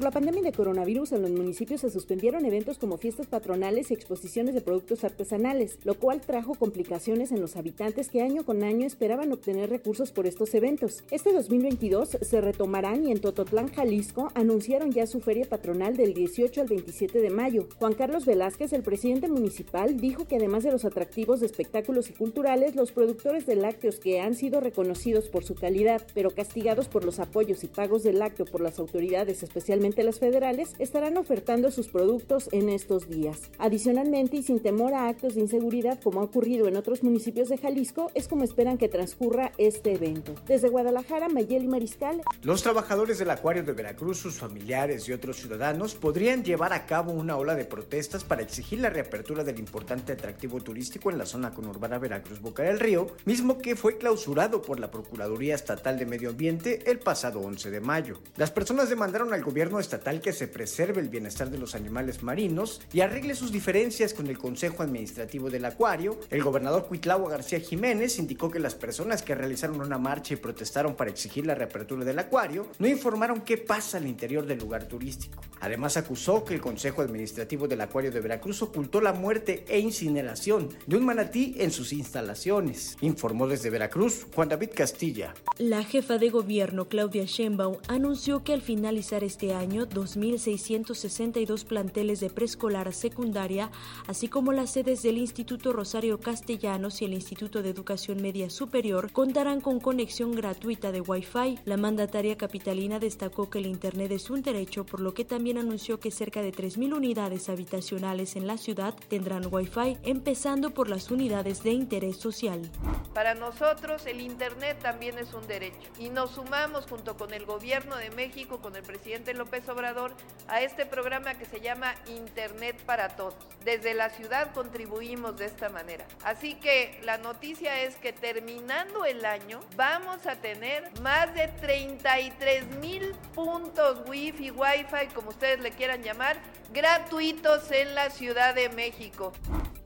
Por la pandemia de coronavirus, en los municipios se suspendieron eventos como fiestas patronales y exposiciones de productos artesanales, lo cual trajo complicaciones en los habitantes que año con año esperaban obtener recursos por estos eventos. Este 2022 se retomarán y en Tototlán, Jalisco, anunciaron ya su feria patronal del 18 al 27 de mayo. Juan Carlos Velázquez, el presidente municipal, dijo que además de los atractivos de espectáculos y culturales, los productores de lácteos que han sido reconocidos por su calidad, pero castigados por los apoyos y pagos de lácteo por las autoridades, especialmente principalmente las federales, estarán ofertando sus productos en estos días. Adicionalmente, y sin temor a actos de inseguridad como ha ocurrido en otros municipios de Jalisco, es como esperan que transcurra este evento. Desde Guadalajara, Mayeli Mariscal. Los trabajadores del Acuario de Veracruz, sus familiares y otros ciudadanos podrían llevar a cabo una ola de protestas para exigir la reapertura del importante atractivo turístico en la zona conurbana Veracruz Boca del Río, mismo que fue clausurado por la Procuraduría Estatal de Medio Ambiente el pasado 11 de mayo. Las personas demandaron al gobierno estatal que se preserve el bienestar de los animales marinos y arregle sus diferencias con el Consejo Administrativo del Acuario. El gobernador Cuitlao García Jiménez indicó que las personas que realizaron una marcha y protestaron para exigir la reapertura del acuario no informaron qué pasa al interior del lugar turístico. Además acusó que el Consejo Administrativo del Acuario de Veracruz ocultó la muerte e incineración de un manatí en sus instalaciones. Informó desde Veracruz Juan David Castilla. La jefa de gobierno Claudia Sheinbaum anunció que al finalizar este año 2.662 planteles de preescolar a secundaria, así como las sedes del Instituto Rosario Castellanos y el Instituto de Educación Media Superior contarán con conexión gratuita de Wi-Fi. La mandataria capitalina destacó que el Internet es un derecho, por lo que también anunció que cerca de 3.000 unidades habitacionales en la ciudad tendrán Wi-Fi, empezando por las unidades de interés social. Para nosotros el Internet también es un derecho y nos sumamos junto con el Gobierno de México, con el presidente López Obrador, a este programa que se llama Internet para Todos. Desde la ciudad contribuimos de esta manera. Así que la noticia es que terminando el año vamos a tener más de 33 mil puntos Wi-Fi, Wi-Fi, como ustedes le quieran llamar, gratuitos en la Ciudad de México.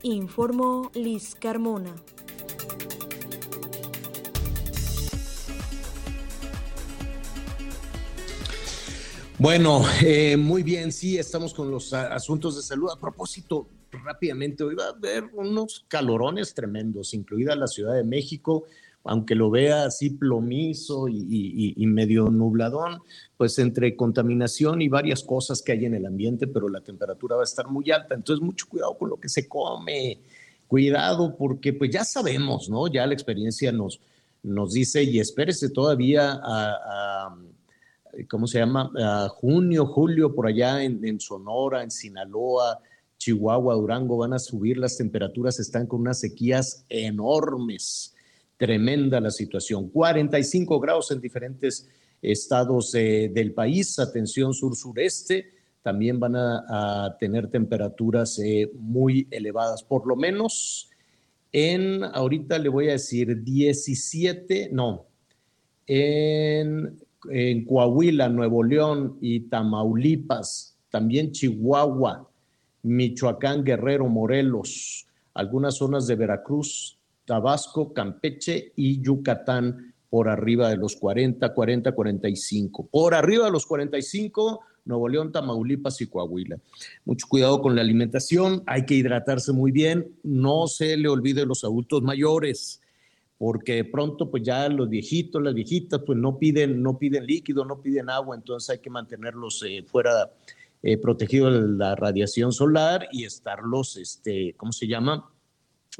Informó Liz Carmona. Bueno, eh, muy bien, sí, estamos con los asuntos de salud. A propósito, rápidamente, hoy va a haber unos calorones tremendos, incluida la Ciudad de México, aunque lo vea así plomizo y, medio nubladón, pues entre contaminación y varias cosas que hay en el ambiente, pero la temperatura va a estar muy alta. Entonces, mucho cuidado con lo que se come, cuidado, porque pues ya sabemos, ¿no? Ya la experiencia nos, nos dice, y espérese todavía a ¿cómo se llama? junio, julio, por allá en, Sonora, en Sinaloa, Chihuahua, Durango, van a subir las temperaturas, están con unas sequías enormes. Tremenda la situación. 45 grados en diferentes estados del país, atención sur-sureste, también van a, tener temperaturas eh, muy elevadas, por lo menos en, ahorita le voy a decir 17, no, en en Coahuila, Nuevo León y Tamaulipas, también Chihuahua, Michoacán, Guerrero, Morelos, algunas zonas de Veracruz, Tabasco, Campeche y Yucatán por arriba de los 40, 40, 45. Por arriba de los 45, Nuevo León, Tamaulipas y Coahuila. Mucho cuidado con la alimentación, hay que hidratarse muy bien, no se le olvide los adultos mayores porque de pronto pues ya los viejitos, las viejitas pues no piden, no piden líquido, no piden agua, entonces hay que mantenerlos eh, fuera eh, protegidos de la radiación solar y estarlos, este, ¿cómo se llama?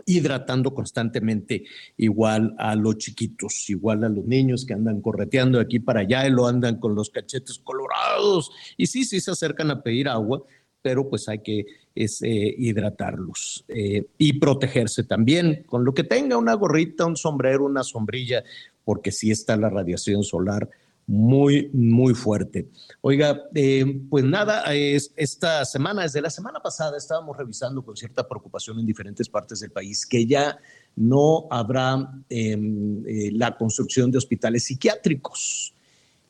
hidratando constantemente igual a los chiquitos, igual a los niños que andan correteando de aquí para allá y lo andan con los cachetes colorados y sí, sí se acercan a pedir agua, pero pues hay que eh, hidratarlos eh, y protegerse también con lo que tenga, una gorrita, un sombrero, una sombrilla, porque sí está la radiación solar muy, muy fuerte. Oiga, eh, pues nada, esta semana, desde la semana pasada, estábamos revisando con cierta preocupación en diferentes partes del país que ya no habrá em, la construcción de hospitales psiquiátricos.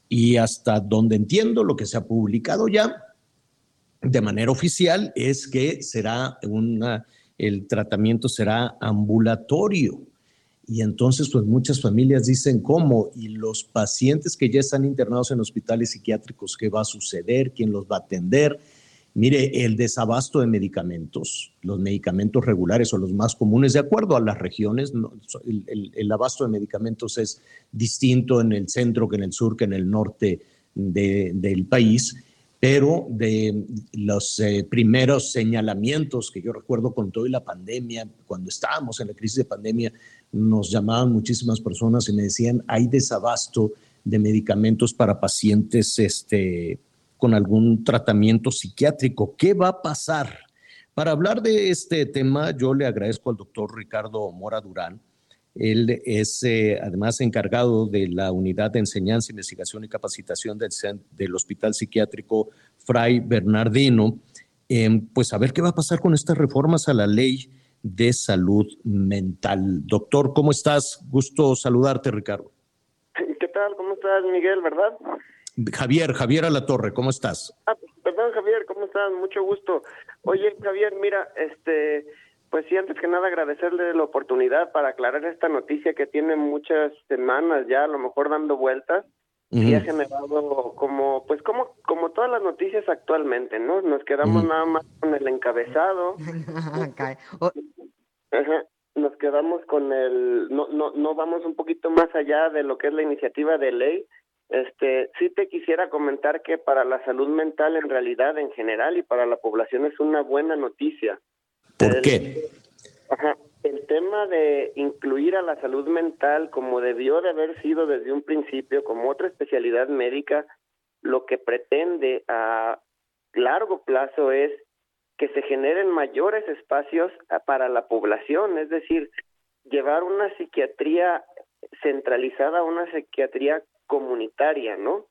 Y hasta donde entiendo lo que se ha publicado ya, de manera oficial es que será una, el tratamiento será ambulatorio. Y entonces, pues muchas familias dicen cómo, y los pacientes que ya están internados en hospitales psiquiátricos, ¿qué va a suceder? ¿Quién los va a atender? Mire, el desabasto de medicamentos, los medicamentos regulares o los más comunes, de acuerdo a las regiones, el, abasto de medicamentos es distinto en el centro que en el sur, que en el norte del país pero de los eh, primeros señalamientos que yo recuerdo con toda la pandemia, cuando estábamos en la crisis de pandemia, nos llamaban muchísimas personas y me decían, hay desabasto de medicamentos para pacientes este, con algún tratamiento psiquiátrico. ¿Qué va a pasar? Para hablar de este tema, yo le agradezco al doctor Ricardo Mora Durán. Él es eh, además encargado de la Unidad de Enseñanza, Investigación y Capacitación del, del Hospital Psiquiátrico Fray Bernardino. Em, pues a ver qué va a pasar con estas reformas a la ley de salud mental. Doctor, ¿cómo estás? Gusto saludarte, Ricardo. ¿Qué tal? ¿Cómo estás, Miguel? ¿Verdad? Javier, Javier a la Torre, ¿cómo estás? Ah, perdón, Javier, ¿cómo estás? Mucho gusto. Oye, Javier, mira, este, pues sí, antes que nada agradecerle la oportunidad para aclarar esta noticia que tiene muchas semanas ya, a lo mejor dando vueltas, y ha generado como, pues como, como todas las noticias actualmente, ¿no? Nos quedamos nada más con el encabezado. [laughs] Ajá. Nos quedamos con el, no, no, no vamos un poquito más allá de lo que es la iniciativa de ley. Este, sí te quisiera comentar que para la salud mental en realidad en general y para la población es una buena noticia. ¿Por qué? Ajá el tema de incluir a la salud mental como debió de haber sido desde un principio, como otra especialidad médica, lo que pretende a largo plazo es que se generen mayores espacios para la población, es decir, llevar una psiquiatría centralizada a una psiquiatría comunitaria, ¿no?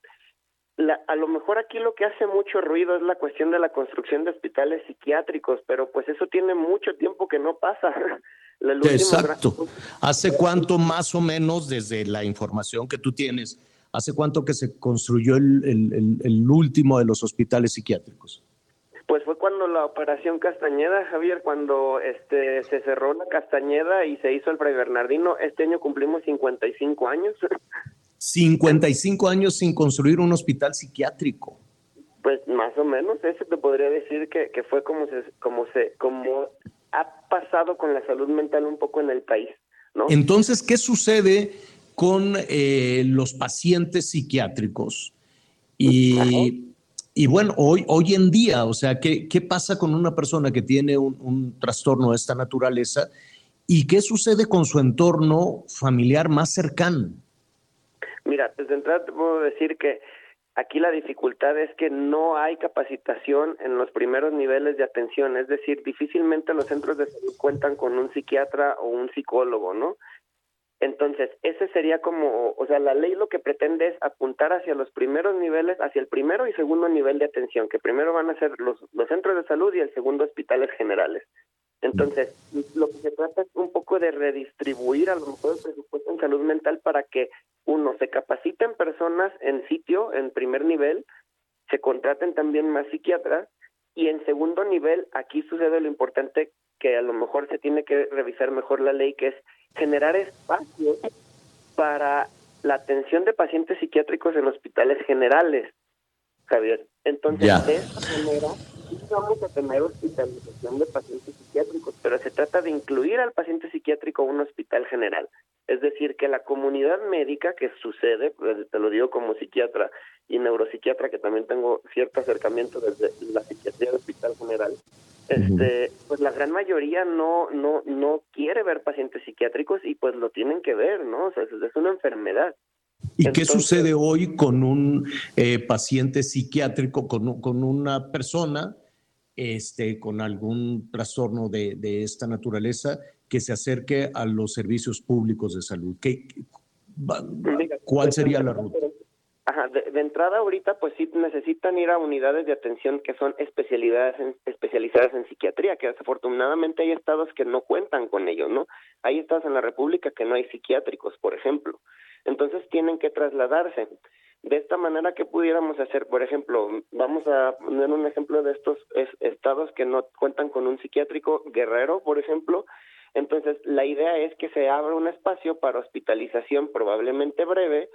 La, a lo mejor aquí lo que hace mucho ruido es la cuestión de la construcción de hospitales psiquiátricos, pero pues eso tiene mucho tiempo que no pasa. [laughs] Exacto. ¿Hace cuánto más o menos, desde la información que tú tienes, hace cuánto que se construyó el, el, último de los hospitales psiquiátricos? Pues fue cuando la operación Castañeda, Javier, cuando este se cerró la Castañeda y se hizo el Fray Bernardino. Este año cumplimos 55 años. [laughs] 55 años sin construir un hospital psiquiátrico. Pues más o menos, eso te podría decir que, que fue como se, como se, como ha pasado con la salud mental un poco en el país, ¿no? Entonces, ¿qué sucede con eh, los pacientes psiquiátricos? Y, y, bueno, hoy, hoy en día, o sea, ¿qué, ¿qué pasa con una persona que tiene un, un trastorno de esta naturaleza? ¿Y qué sucede con su entorno familiar más cercano? Mira, desde entrada te puedo decir que Aquí la dificultad es que no hay capacitación en los primeros niveles de atención, es decir, difícilmente los centros de salud cuentan con un psiquiatra o un psicólogo, ¿no? Entonces, ese sería como, o sea, la ley lo que pretende es apuntar hacia los primeros niveles, hacia el primero y segundo nivel de atención, que primero van a ser los, los centros de salud y el segundo hospitales generales. Entonces, lo que se trata es un poco de redistribuir a lo mejor el presupuesto en salud mental para que, uno, se capaciten personas en sitio, en primer nivel, se contraten también más psiquiatras, y en segundo nivel, aquí sucede lo importante que a lo mejor se tiene que revisar mejor la ley, que es generar espacios para la atención de pacientes psiquiátricos en hospitales generales, Javier. Entonces, de esta manera, vamos a tener hospitalización de pacientes psiquiátricos, pero se trata de incluir al paciente psiquiátrico en un hospital general. Es decir, que la comunidad médica que sucede, pues, te lo digo como psiquiatra y neuropsiquiatra, que también tengo cierto acercamiento desde la psiquiatría del hospital general, este, pues la gran mayoría no, no, no quiere ver pacientes psiquiátricos y pues lo tienen que ver, ¿no? O sea, es una enfermedad. ¿Y qué sucede hoy con un eh, paciente psiquiátrico, con, con, una persona este, con algún trastorno de, de, esta naturaleza que se acerque a los servicios públicos de salud? ¿Qué, ¿Cuál sería la ruta? Ajá, de, entrada ahorita pues sí necesitan ir a unidades de atención que son especialidades especializadas en psiquiatría, que desafortunadamente hay estados que no cuentan con ello, ¿no? Hay estados en la República que no hay psiquiátricos, por ejemplo. Entonces tienen que trasladarse. De esta manera, ¿qué pudiéramos hacer? Por ejemplo, vamos a poner un ejemplo de estos estados que no cuentan con un psiquiátrico, Guerrero, por ejemplo. Entonces, la idea es que se abra un espacio para hospitalización probablemente breve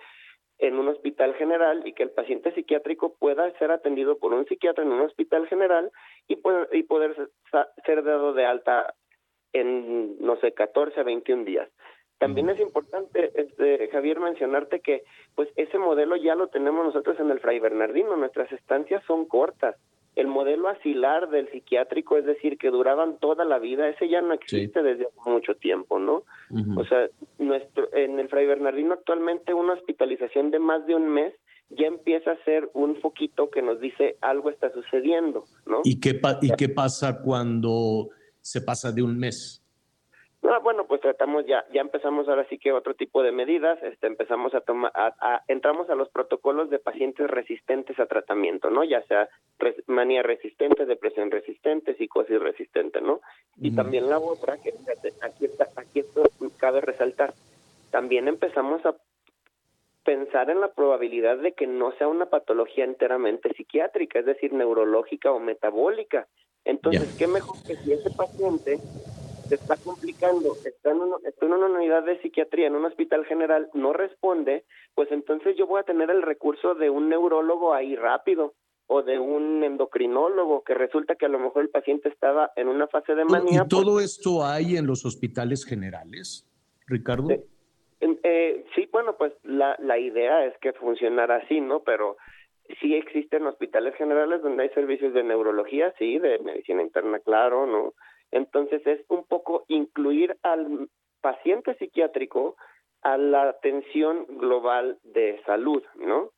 en un hospital general y que el paciente psiquiátrico pueda ser atendido por un psiquiatra en un hospital general y, poder, y poder ser dado de alta en, no sé, 14 a 21 días. También es importante, este, Javier, mencionarte que pues ese modelo ya lo tenemos nosotros en el Fray Bernardino, nuestras estancias son cortas. El modelo asilar del psiquiátrico, es decir, que duraban toda la vida, ese ya no existe desde hace mucho tiempo, ¿no? O sea, nuestro, en el Fray Bernardino actualmente una hospitalización de más de un mes ya empieza a ser un foquito que nos dice algo está sucediendo, ¿no? ¿Y qué, ¿Y qué pasa cuando se pasa de un mes? No, bueno, pues tratamos ya, ya empezamos ahora sí que otro tipo de medidas, este, empezamos a tomar, a, entramos a los protocolos de pacientes resistentes a tratamiento, ¿no? Ya sea manía resistente, depresión resistente, psicosis resistente, ¿no? Y también la otra, que aquí está, aquí esto cabe resaltar, también empezamos a pensar en la probabilidad de que no sea una patología enteramente psiquiátrica, es decir, neurológica o metabólica. Entonces, ¿qué mejor que si ese paciente se está complicando, está en, está en una unidad de psiquiatría, en un hospital general, no responde, pues entonces yo voy a tener el recurso de un neurólogo ahí rápido o de un endocrinólogo, que resulta que a lo mejor el paciente estaba en una fase de manía. ¿Y todo esto hay en los hospitales generales, Ricardo? Eh, sí, bueno, pues la, la idea es que funcionara así, ¿no? Pero sí existen hospitales generales donde hay servicios de neurología, sí, de medicina interna, claro, ¿no? Entonces es un poco incluir al paciente psiquiátrico a la atención global de salud, ¿no?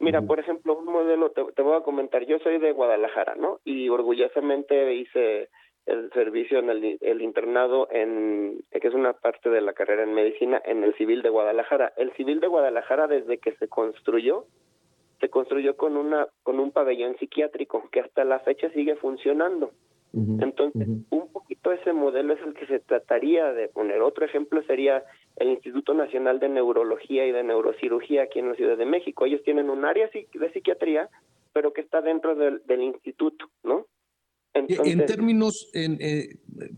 Mira, por ejemplo, un modelo, te, voy a comentar, yo soy de Guadalajara, ¿no? Y orgullosamente hice el servicio en el, el, internado en que es una parte de la carrera en medicina en el civil de Guadalajara. El civil de Guadalajara desde que se construyó se construyó con una con un pabellón psiquiátrico que hasta la fecha sigue funcionando. Entonces, un ese modelo es el que se trataría de poner. Otro ejemplo sería el Instituto Nacional de Neurología y de Neurocirugía aquí en la Ciudad de México. Ellos tienen un área de psiquiatría, pero que está dentro del, instituto, ¿no? en términos, eh,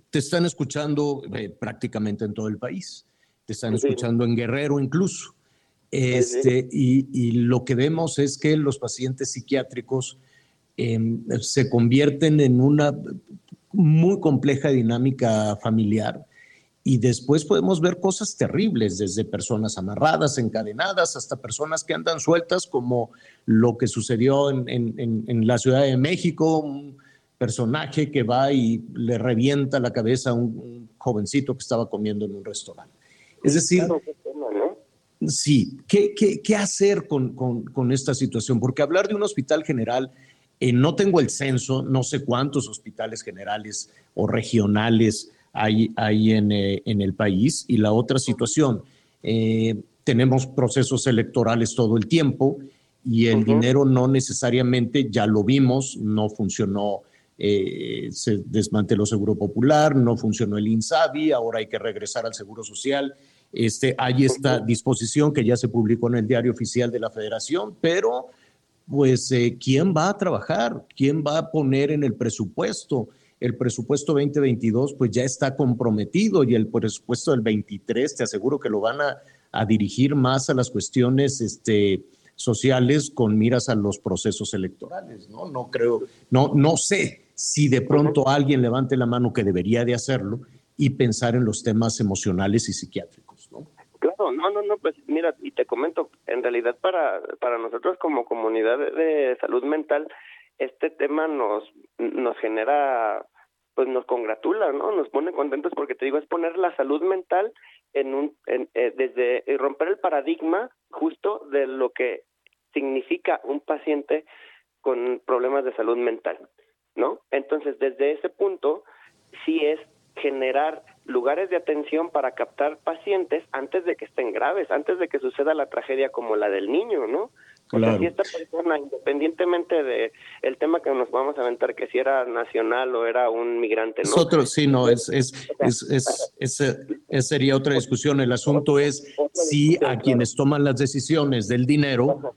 te están escuchando eh, prácticamente en todo el país, te están escuchando en Guerrero incluso. Este, y, y, lo que vemos es que los pacientes psiquiátricos Em, se convierten en una muy compleja dinámica familiar y después podemos ver cosas terribles, desde personas amarradas, encadenadas, hasta personas que andan sueltas, como lo que sucedió en, la Ciudad de México, un personaje que va y le revienta la cabeza a un, jovencito que estaba comiendo en un restaurante. Es decir, sí, ¿qué, qué, hacer con, con, esta situación? Porque hablar de un hospital general eh, no tengo el censo, no sé cuántos hospitales generales o regionales hay, hay en, eh, en, el país. Y la otra situación, eh, tenemos procesos electorales todo el tiempo y el dinero no necesariamente, ya lo vimos, no funcionó, se desmanteló Seguro Popular, no funcionó el INSABI, ahora hay que regresar al Seguro Social. Este, hay esta disposición que ya se publicó en el diario oficial de la Federación, pero pues eh, ¿quién va a trabajar? ¿Quién va a poner en el presupuesto? El presupuesto 2022 pues ya está comprometido y el presupuesto del 23 te aseguro que lo van a, dirigir más a las cuestiones este, sociales con miras a los procesos electorales, ¿no? No creo, no, no sé si de pronto alguien levante la mano que debería de hacerlo y pensar en los temas emocionales y psiquiátricos. Claro, no, no, no, pues mira, y te comento, en realidad para, para nosotros como comunidad de salud mental, este tema nos, nos genera, pues nos congratula, ¿no? Nos pone contentos porque te digo, es poner la salud mental en un, en, eh, desde romper el paradigma justo de lo que significa un paciente con problemas de salud mental, ¿no? Entonces, desde ese punto, sí es generar lugares de atención para captar pacientes antes de que estén graves, antes de que suceda la tragedia como la del niño, ¿no? Claro. si esta persona, independientemente de el tema que nos vamos a aventar, que si era nacional o era un migrante, ¿no? Nosotros sí, no, es, es, es, es, sería otra discusión. El asunto es si a quienes toman las decisiones del dinero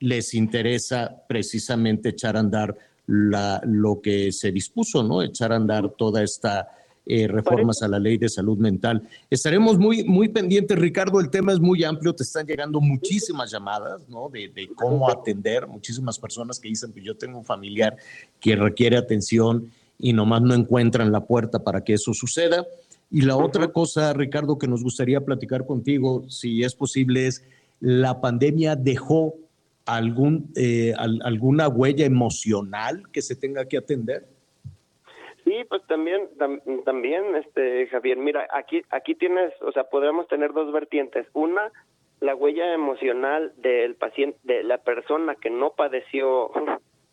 les interesa precisamente echar a andar la, lo que se dispuso, ¿no? Echar a andar toda esta eh, reformas a la ley de salud mental. Estaremos muy, muy pendientes, Ricardo, el tema es muy amplio, te están llegando muchísimas llamadas, ¿no? De, cómo atender, muchísimas personas que dicen, pues yo tengo un familiar que requiere atención y nomás no encuentran la puerta para que eso suceda. Y la otra cosa, Ricardo, que nos gustaría platicar contigo, si es posible, es la pandemia dejó algún, eh, alguna huella emocional que se tenga que atender. Sí, pues también, también, este, Javier, mira, aquí, aquí tienes, o sea, podemos tener dos vertientes. Una, la huella emocional del paciente, de la persona que no padeció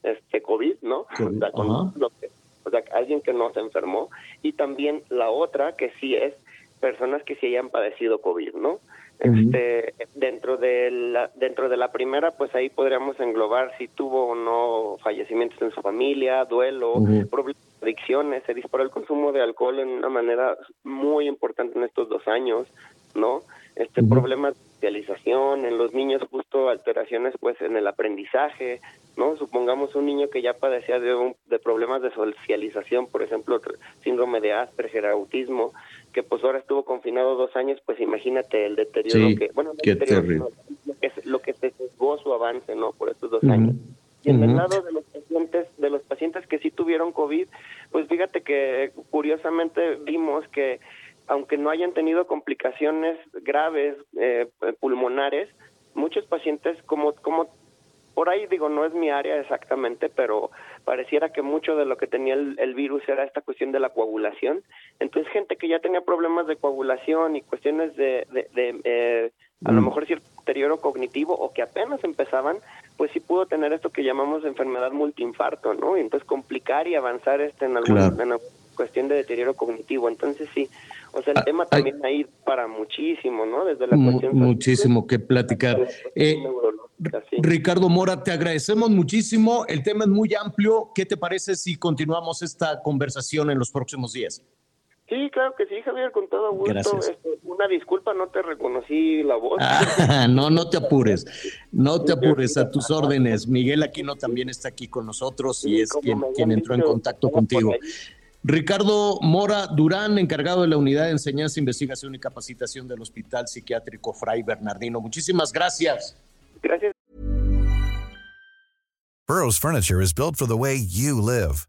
este COVID, ¿no? COVID, O sea, con ajá. lo que- o sea, alguien que no se enfermó y también la otra que sí es personas que sí hayan padecido COVID, ¿no? Este, dentro de la dentro de la primera, pues ahí podríamos englobar si tuvo o no fallecimientos en su familia, duelo, problemas adicciones, se disparó el consumo de alcohol en una manera muy importante en estos dos años, ¿no? Este problemas de socialización, en los niños justo alteraciones pues en el aprendizaje, ¿no? Supongamos un niño que ya padecía de, un- de problemas de socialización, por ejemplo, síndrome de Asperger, autismo, que pues ahora estuvo confinado dos años, pues imagínate el deterioro Sí, que, bueno, no qué deterioro, terrible. sino lo que, se- lo que se sesgó su avance, ¿no? Por estos dos años. Y en el lado de los pacientes, de los pacientes que sí tuvieron COVID, pues fíjate que curiosamente vimos que aunque no hayan tenido complicaciones graves eh, pulmonares, muchos pacientes como como por ahí digo no es mi área exactamente, pero pareciera que mucho de lo que tenía el, el virus era esta cuestión de la coagulación. Entonces gente que ya tenía problemas de coagulación y cuestiones de, de, de, eh, a lo Mm. mejor cierto deterioro cognitivo o que apenas empezaban, pues sí pudo tener esto que llamamos enfermedad multiinfarto, ¿no? Y entonces complicar y avanzar este en alguna, Claro. cuestión de deterioro cognitivo. Entonces sí, o sea, el tema también ahí para muchísimo, ¿no? Desde la Mu- cuestión muchísimo que platicar. Eh, sí. Ricardo Mora, te agradecemos muchísimo. El tema es muy amplio. ¿Qué te parece si continuamos esta conversación en los próximos días? Sí, claro que sí, Javier, con todo gusto. Gracias. Este, una disculpa, no te reconocí la voz. Ah, [laughs] no, no te apures. No te apures a tus órdenes. Miguel Aquino también está aquí con nosotros y Sí, es quien, quien entró en contacto contigo. Ricardo Mora Durán, encargado de la Unidad de Enseñanza, Investigación y Capacitación del Hospital Psiquiátrico Fray Bernardino. Muchísimas gracias. Gracias. Burrow's furniture is built for the way you live.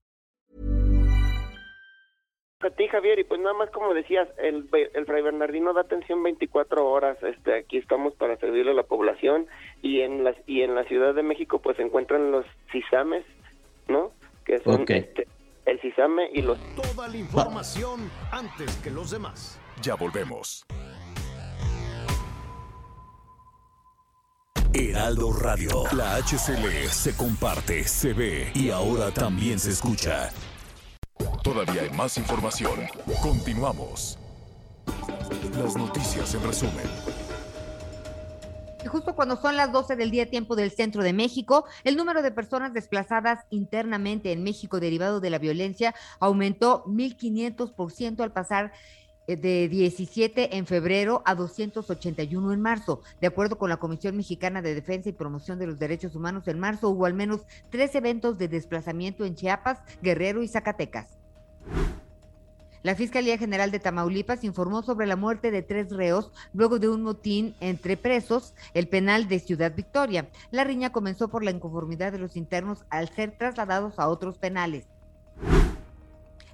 A ti, Javier, y pues nada más como decías, el, el Fray Bernardino da atención 24 horas. Este, aquí estamos para servirle a la población y en las y en la Ciudad de México pues se encuentran los CISAMES, ¿no? Que son Ok. este, el CISAME y los Toda la información antes que los demás. Ya volvemos. Heraldo Radio. La HCL se comparte, se ve y ahora también se escucha. Todavía hay más información. Continuamos. Las noticias en resumen. Justo cuando son las 12 del día tiempo del centro de México, el número de personas desplazadas internamente en México derivado de la violencia aumentó 1.500% al pasar de 17 en febrero a 281 en marzo. De acuerdo con la Comisión Mexicana de Defensa y Promoción de los Derechos Humanos, en marzo hubo al menos tres eventos de desplazamiento en Chiapas, Guerrero y Zacatecas. La Fiscalía General de Tamaulipas informó sobre la muerte de tres reos luego de un motín entre presos, el penal de Ciudad Victoria. La riña comenzó por la inconformidad de los internos al ser trasladados a otros penales.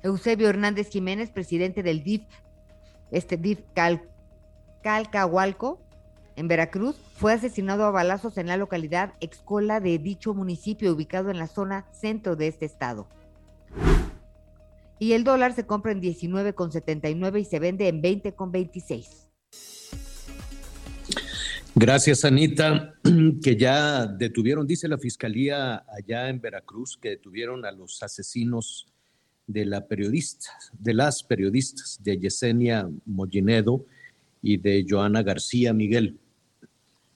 Eusebio Hernández Jiménez, presidente del DIF, este DIF Cal- Calcahualco, en Veracruz, fue asesinado a balazos en la localidad Excola de dicho municipio, ubicado en la zona centro de este estado y el dólar se compra en 19,79 y se vende en 20,26. Gracias, Anita, [clears throat] que ya detuvieron, dice la fiscalía allá en Veracruz, que detuvieron a los asesinos de la periodista, de las periodistas, de Yesenia Mollinedo y de Joana García Miguel.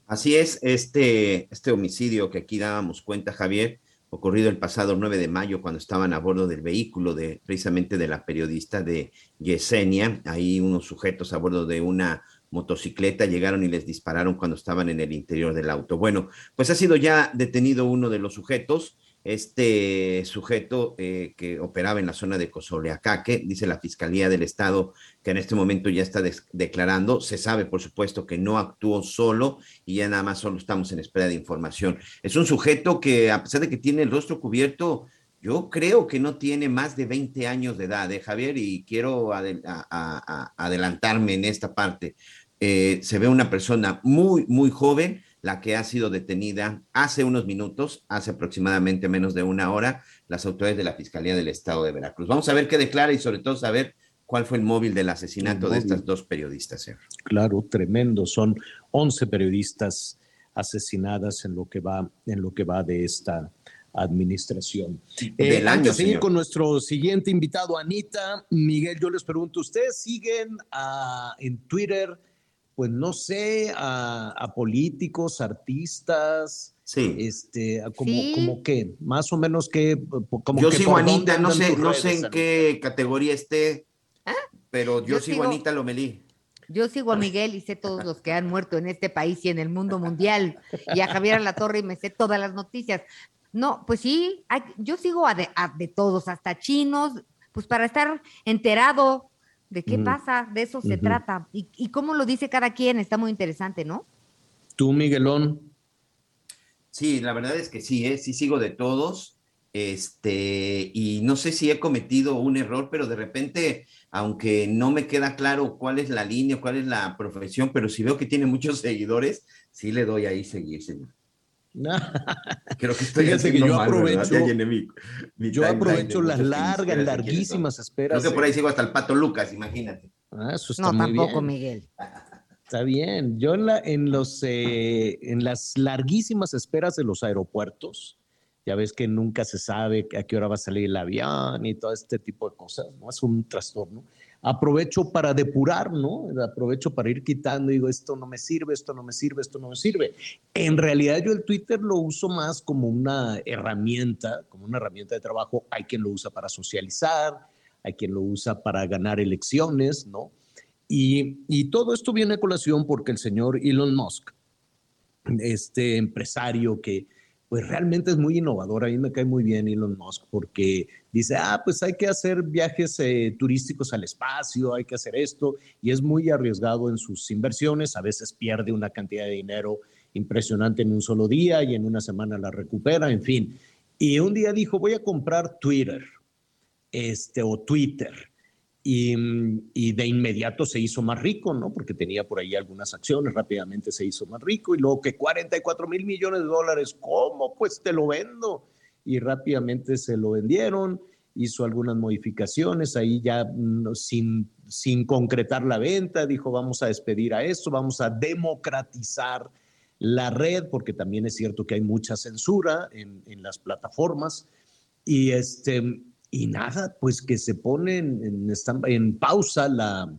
Así es, este, este homicidio que aquí dábamos cuenta, Javier, ocurrido el pasado 9 de mayo cuando estaban a bordo del vehículo de precisamente de la periodista de Yesenia. Ahí unos sujetos a bordo de una motocicleta llegaron y les dispararon cuando estaban en el interior del auto. Bueno, pues ha sido ya detenido uno de los sujetos este sujeto eh, que operaba en la zona de Cozoleacaque, dice la Fiscalía del Estado que en este momento ya está declarando, se sabe por supuesto que no actuó solo y ya nada más solo estamos en espera de información. Es un sujeto que a pesar de que tiene el rostro cubierto, yo creo que no tiene más de 20 años de edad, ¿eh, Javier? Y quiero adelantarme en esta parte. Eh, se ve una persona muy, muy joven, la que ha sido detenida hace unos minutos, hace aproximadamente menos de una hora, las autoridades de la Fiscalía del Estado de Veracruz. Vamos a ver qué declara y sobre todo saber cuál fue el móvil del asesinato de estas dos periodistas. Claro, tremendo. Son 11 periodistas asesinadas en lo que va, en lo que va de esta administración. Eh, antes de seguir con nuestro siguiente invitado, Anita, Miguel, yo les pregunto, ¿ustedes siguen en Twitter? Pues no sé, a, políticos, artistas, sí. este, como, como que, más o menos que, como yo sigo Anita, no sé, no sé en qué categoría esté, ¿Ah? pero yo, sigo, a Anita Lomelí. Yo sigo a Miguel y sé todos los que han muerto en este país y en el mundo mundial, y a Javier La Torre y me sé todas las noticias. No, pues sí, yo sigo a de, a de, todos, hasta chinos, pues para estar enterado de qué pasa, de eso se trata. Y, y, cómo lo dice cada quien, está muy interesante, ¿no? Tú, Miguelón. Sí, la verdad es que sí, ¿eh? sí sigo de todos. Este, y no sé si he cometido un error, pero de repente, aunque no me queda claro cuál es la línea, cuál es la profesión, pero si veo que tiene muchos seguidores, sí le doy ahí seguir, señor. [laughs] Creo que estoy Fíjate que yo aprovecho, yo aprovecho las largas, larguísimas esperas. Creo que por ahí sigo hasta el Pato Lucas, imagínate. Ah, eso está no, tampoco, Miguel. Está bien. Yo en, la, en, los, eh, en las larguísimas esperas de los aeropuertos, ya ves que nunca se sabe a qué hora va a salir el avión y todo este tipo de cosas, ¿no? Es un trastorno aprovecho para depurar, ¿no? Aprovecho para ir quitando, digo, esto no me sirve, esto no me sirve, esto no me sirve. En realidad yo el Twitter lo uso más como una herramienta, como una herramienta de trabajo. Hay quien lo usa para socializar, hay quien lo usa para ganar elecciones, ¿no? Y, y todo esto viene a colación porque el señor Elon Musk, este empresario que pues realmente es muy innovador. A mí me cae muy bien Elon Musk porque dice, ah, pues hay que hacer viajes eh, turísticos al espacio, hay que hacer esto, y es muy arriesgado en sus inversiones. A veces pierde una cantidad de dinero impresionante en un solo día y en una semana la recupera, en fin. Y un día dijo, voy a comprar Twitter este, o Twitter. Y, de inmediato se hizo más rico, ¿no? Porque tenía por ahí algunas acciones, rápidamente se hizo más rico y luego que 44 mil millones de dólares, ¿cómo? Pues te lo vendo. Y rápidamente se lo vendieron, hizo algunas modificaciones, ahí ya mm, sin, sin concretar la venta, dijo vamos a despedir a esto, vamos a democratizar la red, porque también es cierto que hay mucha censura en, en las plataformas. Y este, y nada, pues que se pone en, en, pausa la,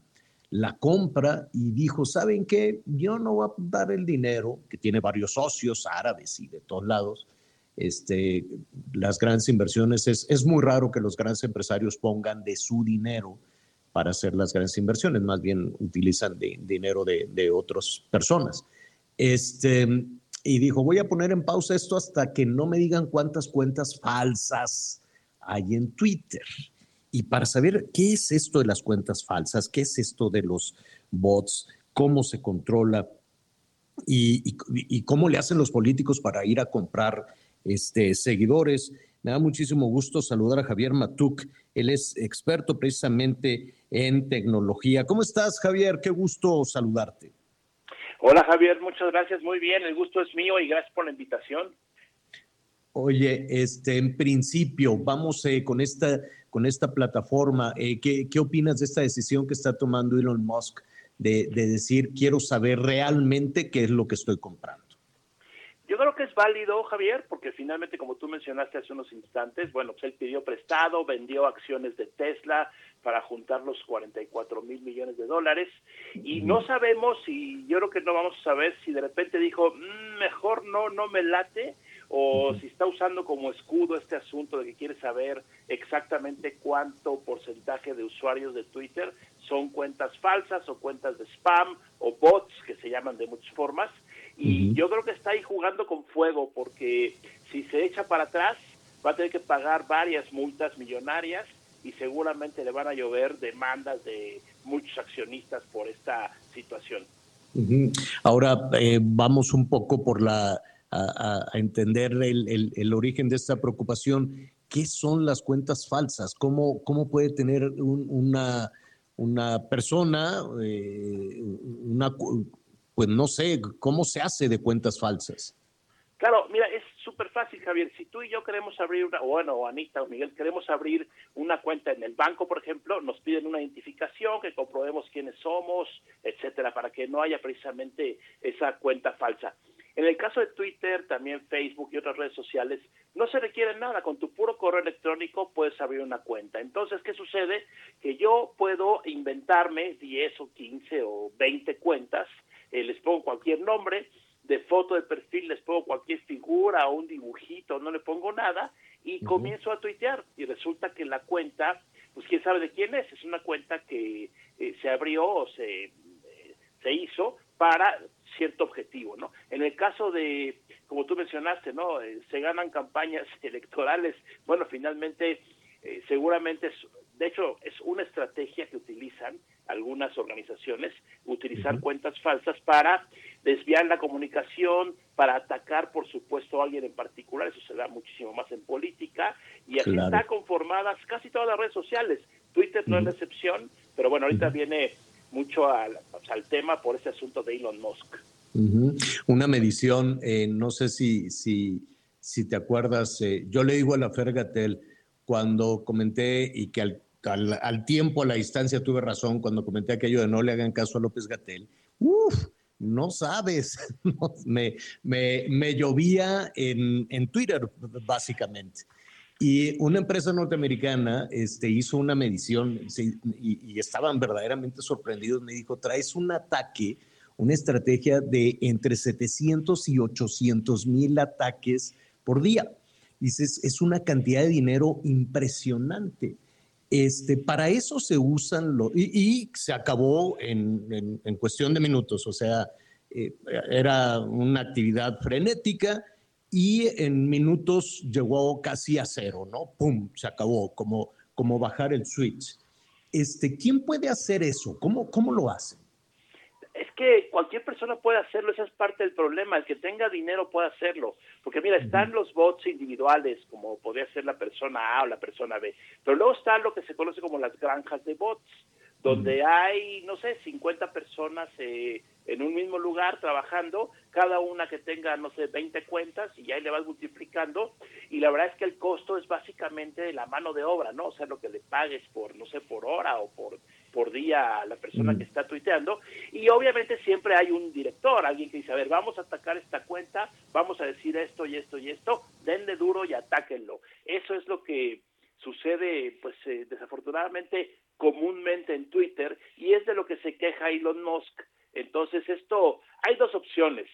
la, compra y dijo, ¿saben qué? Yo no voy a dar el dinero, que tiene varios socios árabes y de todos lados, este, las grandes inversiones, es, es muy raro que los grandes empresarios pongan de su dinero para hacer las grandes inversiones, más bien utilizan de, dinero de, de otras personas. Este, y dijo, voy a poner en pausa esto hasta que no me digan cuántas cuentas falsas hay en Twitter. Y para saber qué es esto de las cuentas falsas, qué es esto de los bots, cómo se controla y, cómo le hacen los políticos para ir a comprar este, seguidores. Me da muchísimo gusto saludar a Javier Matuk. Él es experto precisamente en tecnología. ¿Cómo estás, Javier? Qué gusto saludarte. Hola, Javier. Muchas gracias. Muy bien. El gusto es mío y gracias por la invitación. Oye, este, en principio, vamos eh, con, esta, con esta plataforma. Eh, ¿qué, ¿qué, opinas de esta decisión que está tomando Elon Musk de, de, decir, quiero saber realmente qué es lo que estoy comprando? Yo creo que es válido, Javier, porque finalmente, como tú mencionaste hace unos instantes, bueno, pues él pidió prestado, vendió acciones de Tesla para juntar los 44 mil millones de dólares. Y no sabemos, y yo creo que no vamos a saber si de repente dijo, mm, mejor no, no me late, o si está usando como escudo este asunto de que quiere saber exactamente cuánto porcentaje de usuarios de Twitter son cuentas falsas o cuentas de spam o bots que se llaman de muchas formas y yo creo que está ahí jugando con fuego porque si se echa para atrás va a tener que pagar varias multas millonarias y seguramente le van a llover demandas de muchos accionistas por esta situación. Ahora eh, vamos un poco por la a, a entender el, el- el origen de esta preocupación. ¿Qué son las cuentas falsas? ¿Cómo, cómo puede tener un- una, una persona, eh, una, pues no sé, cómo se hace de cuentas falsas? Claro, mira, es súper fácil, Javier. Si tú y yo queremos abrir una, bueno, o Anita o Miguel, queremos abrir una cuenta en el banco, por ejemplo, nos piden una identificación, que comprobemos quiénes somos, etcétera, para que no haya precisamente esa cuenta falsa. En el caso de Twitter, también Facebook y otras redes sociales, no se requiere nada. Con tu puro correo electrónico puedes abrir una cuenta. Entonces, ¿qué sucede? Que yo puedo inventarme 10 o 15 o 20 cuentas, eh, les pongo cualquier nombre, de foto de perfil les pongo cualquier figura o un dibujito, no le pongo nada y comienzo a tuitear y resulta que la cuenta, pues quién sabe de quién es, es una cuenta que eh, se abrió o se, eh, se hizo para cierto objetivo, ¿no? En el caso de, como tú mencionaste, ¿no? Eh, se ganan campañas [laughs] electorales, bueno, finalmente seguramente es, de hecho, es una estrategia que utilizan algunas organizaciones, utilizar cuentas falsas para desviar la comunicación, para atacar, por supuesto, a alguien en particular, eso se da muchísimo más en política, y así Claro. están conformadas casi todas las redes sociales. Twitter no es la excepción, pero bueno, ahorita viene mucho al, sea, al tema por ese asunto de Elon Musk. Una medición, eh, no sé si, si, si te acuerdas, eh, yo le digo a la Fergatel cuando comenté y que al, al, al tiempo, a la distancia, tuve razón cuando comenté aquello de no le hagan caso a López Gatel. Uf, no sabes, [laughs] me, me, me llovía en, en Twitter, básicamente. Y una empresa norteamericana este, hizo una medición y, y estaban verdaderamente sorprendidos. Me dijo, traes un ataque, una estrategia de entre 700 y 800 mil ataques por día. Dices, es una cantidad de dinero impresionante. Este, para eso se usan los... Y, se acabó en, cuestión de minutos, o sea, eh, era una actividad frenética y en minutos llegó casi a cero, ¿no? ¡Pum! Se acabó, como, como bajar el switch. Este, ¿Quién puede hacer eso? ¿Cómo, cómo lo hace? Que cualquier persona puede hacerlo, esa es parte del problema. El que tenga dinero puede hacerlo. Porque mira, están los bots individuales, como podría ser la persona A o la persona B. Pero luego está lo que se conoce como las granjas de bots, donde hay, no sé, 50 personas eh, en un mismo lugar trabajando, cada una que tenga, no sé, 20 cuentas y ahí le vas multiplicando. Y la verdad es que el costo es básicamente la mano de obra, ¿no? O sea, lo que le pagues por, no sé, por hora o por por día a la persona que está tuiteando y obviamente siempre hay un director, alguien que dice, a ver, vamos a atacar esta cuenta, vamos a decir esto y esto y esto, denle duro y atáquenlo. Eso es lo que sucede, pues eh, desafortunadamente, comúnmente en Twitter y es de lo que se queja Elon Musk. Entonces esto, hay dos opciones.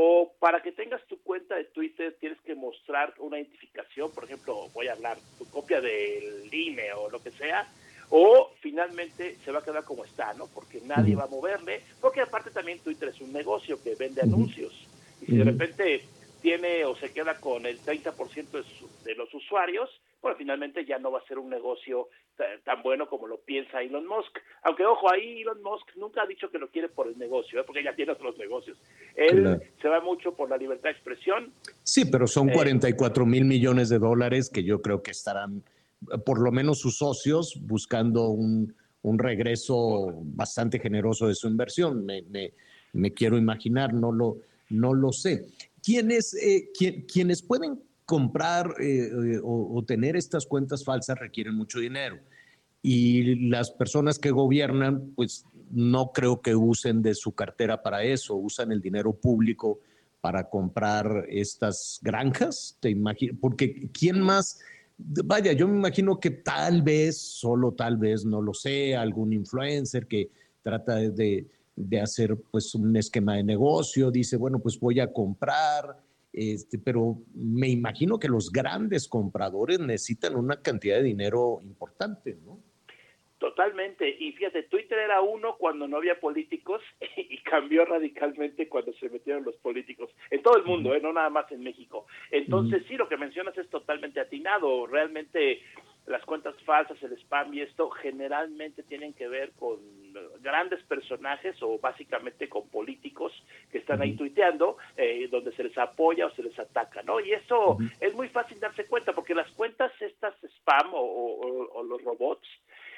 O para que tengas tu cuenta de Twitter tienes que mostrar una identificación, por ejemplo, voy a hablar, tu copia del INE o lo que sea, o finalmente se va a quedar como está, ¿no? Porque nadie va a moverle, porque aparte también Twitter es un negocio que vende anuncios. Y si de repente tiene o se queda con el 30% de, su- de los usuarios, bueno, finalmente ya no va a ser un negocio ta- tan bueno como lo piensa Elon Musk. Aunque, ojo, ahí Elon Musk nunca ha dicho que lo quiere por el negocio, ¿eh? porque ya tiene otros negocios. Él Claro. se va mucho por la libertad de expresión. Sí, pero son Eh, 44 mil millones de dólares que yo creo que estarán, por lo menos sus socios, buscando un, un regreso bastante generoso de su inversión. Me, me- quiero imaginar, no lo, no lo sé. ¿Quiénes, eh, quién- quienes pueden comprar eh, o, o tener estas cuentas falsas requieren mucho dinero. Y las personas que gobiernan, pues no creo que usen de su cartera para eso, usan el dinero público para comprar estas granjas, te imagino, porque ¿quién más? Vaya, yo me imagino que tal vez, solo tal vez, no lo sé, algún influencer que trata de, de hacer pues un esquema de negocio, dice, bueno, pues voy a comprar, este, pero me imagino que los grandes compradores necesitan una cantidad de dinero importante, ¿no? Totalmente. Y fíjate, Twitter era uno cuando no había políticos [laughs] y cambió radicalmente cuando se metieron los políticos. En todo el mundo, ¿eh? no nada más en México. Entonces, sí, lo que mencionas es totalmente atinado. Realmente las cuentas falsas, el spam y esto generalmente tienen que ver con grandes personajes o básicamente con políticos que están ahí tuiteando, eh, donde se les apoya o se les ataca, ¿no? Y eso es muy fácil darse cuenta porque las cuentas estas spam o, o- o los robots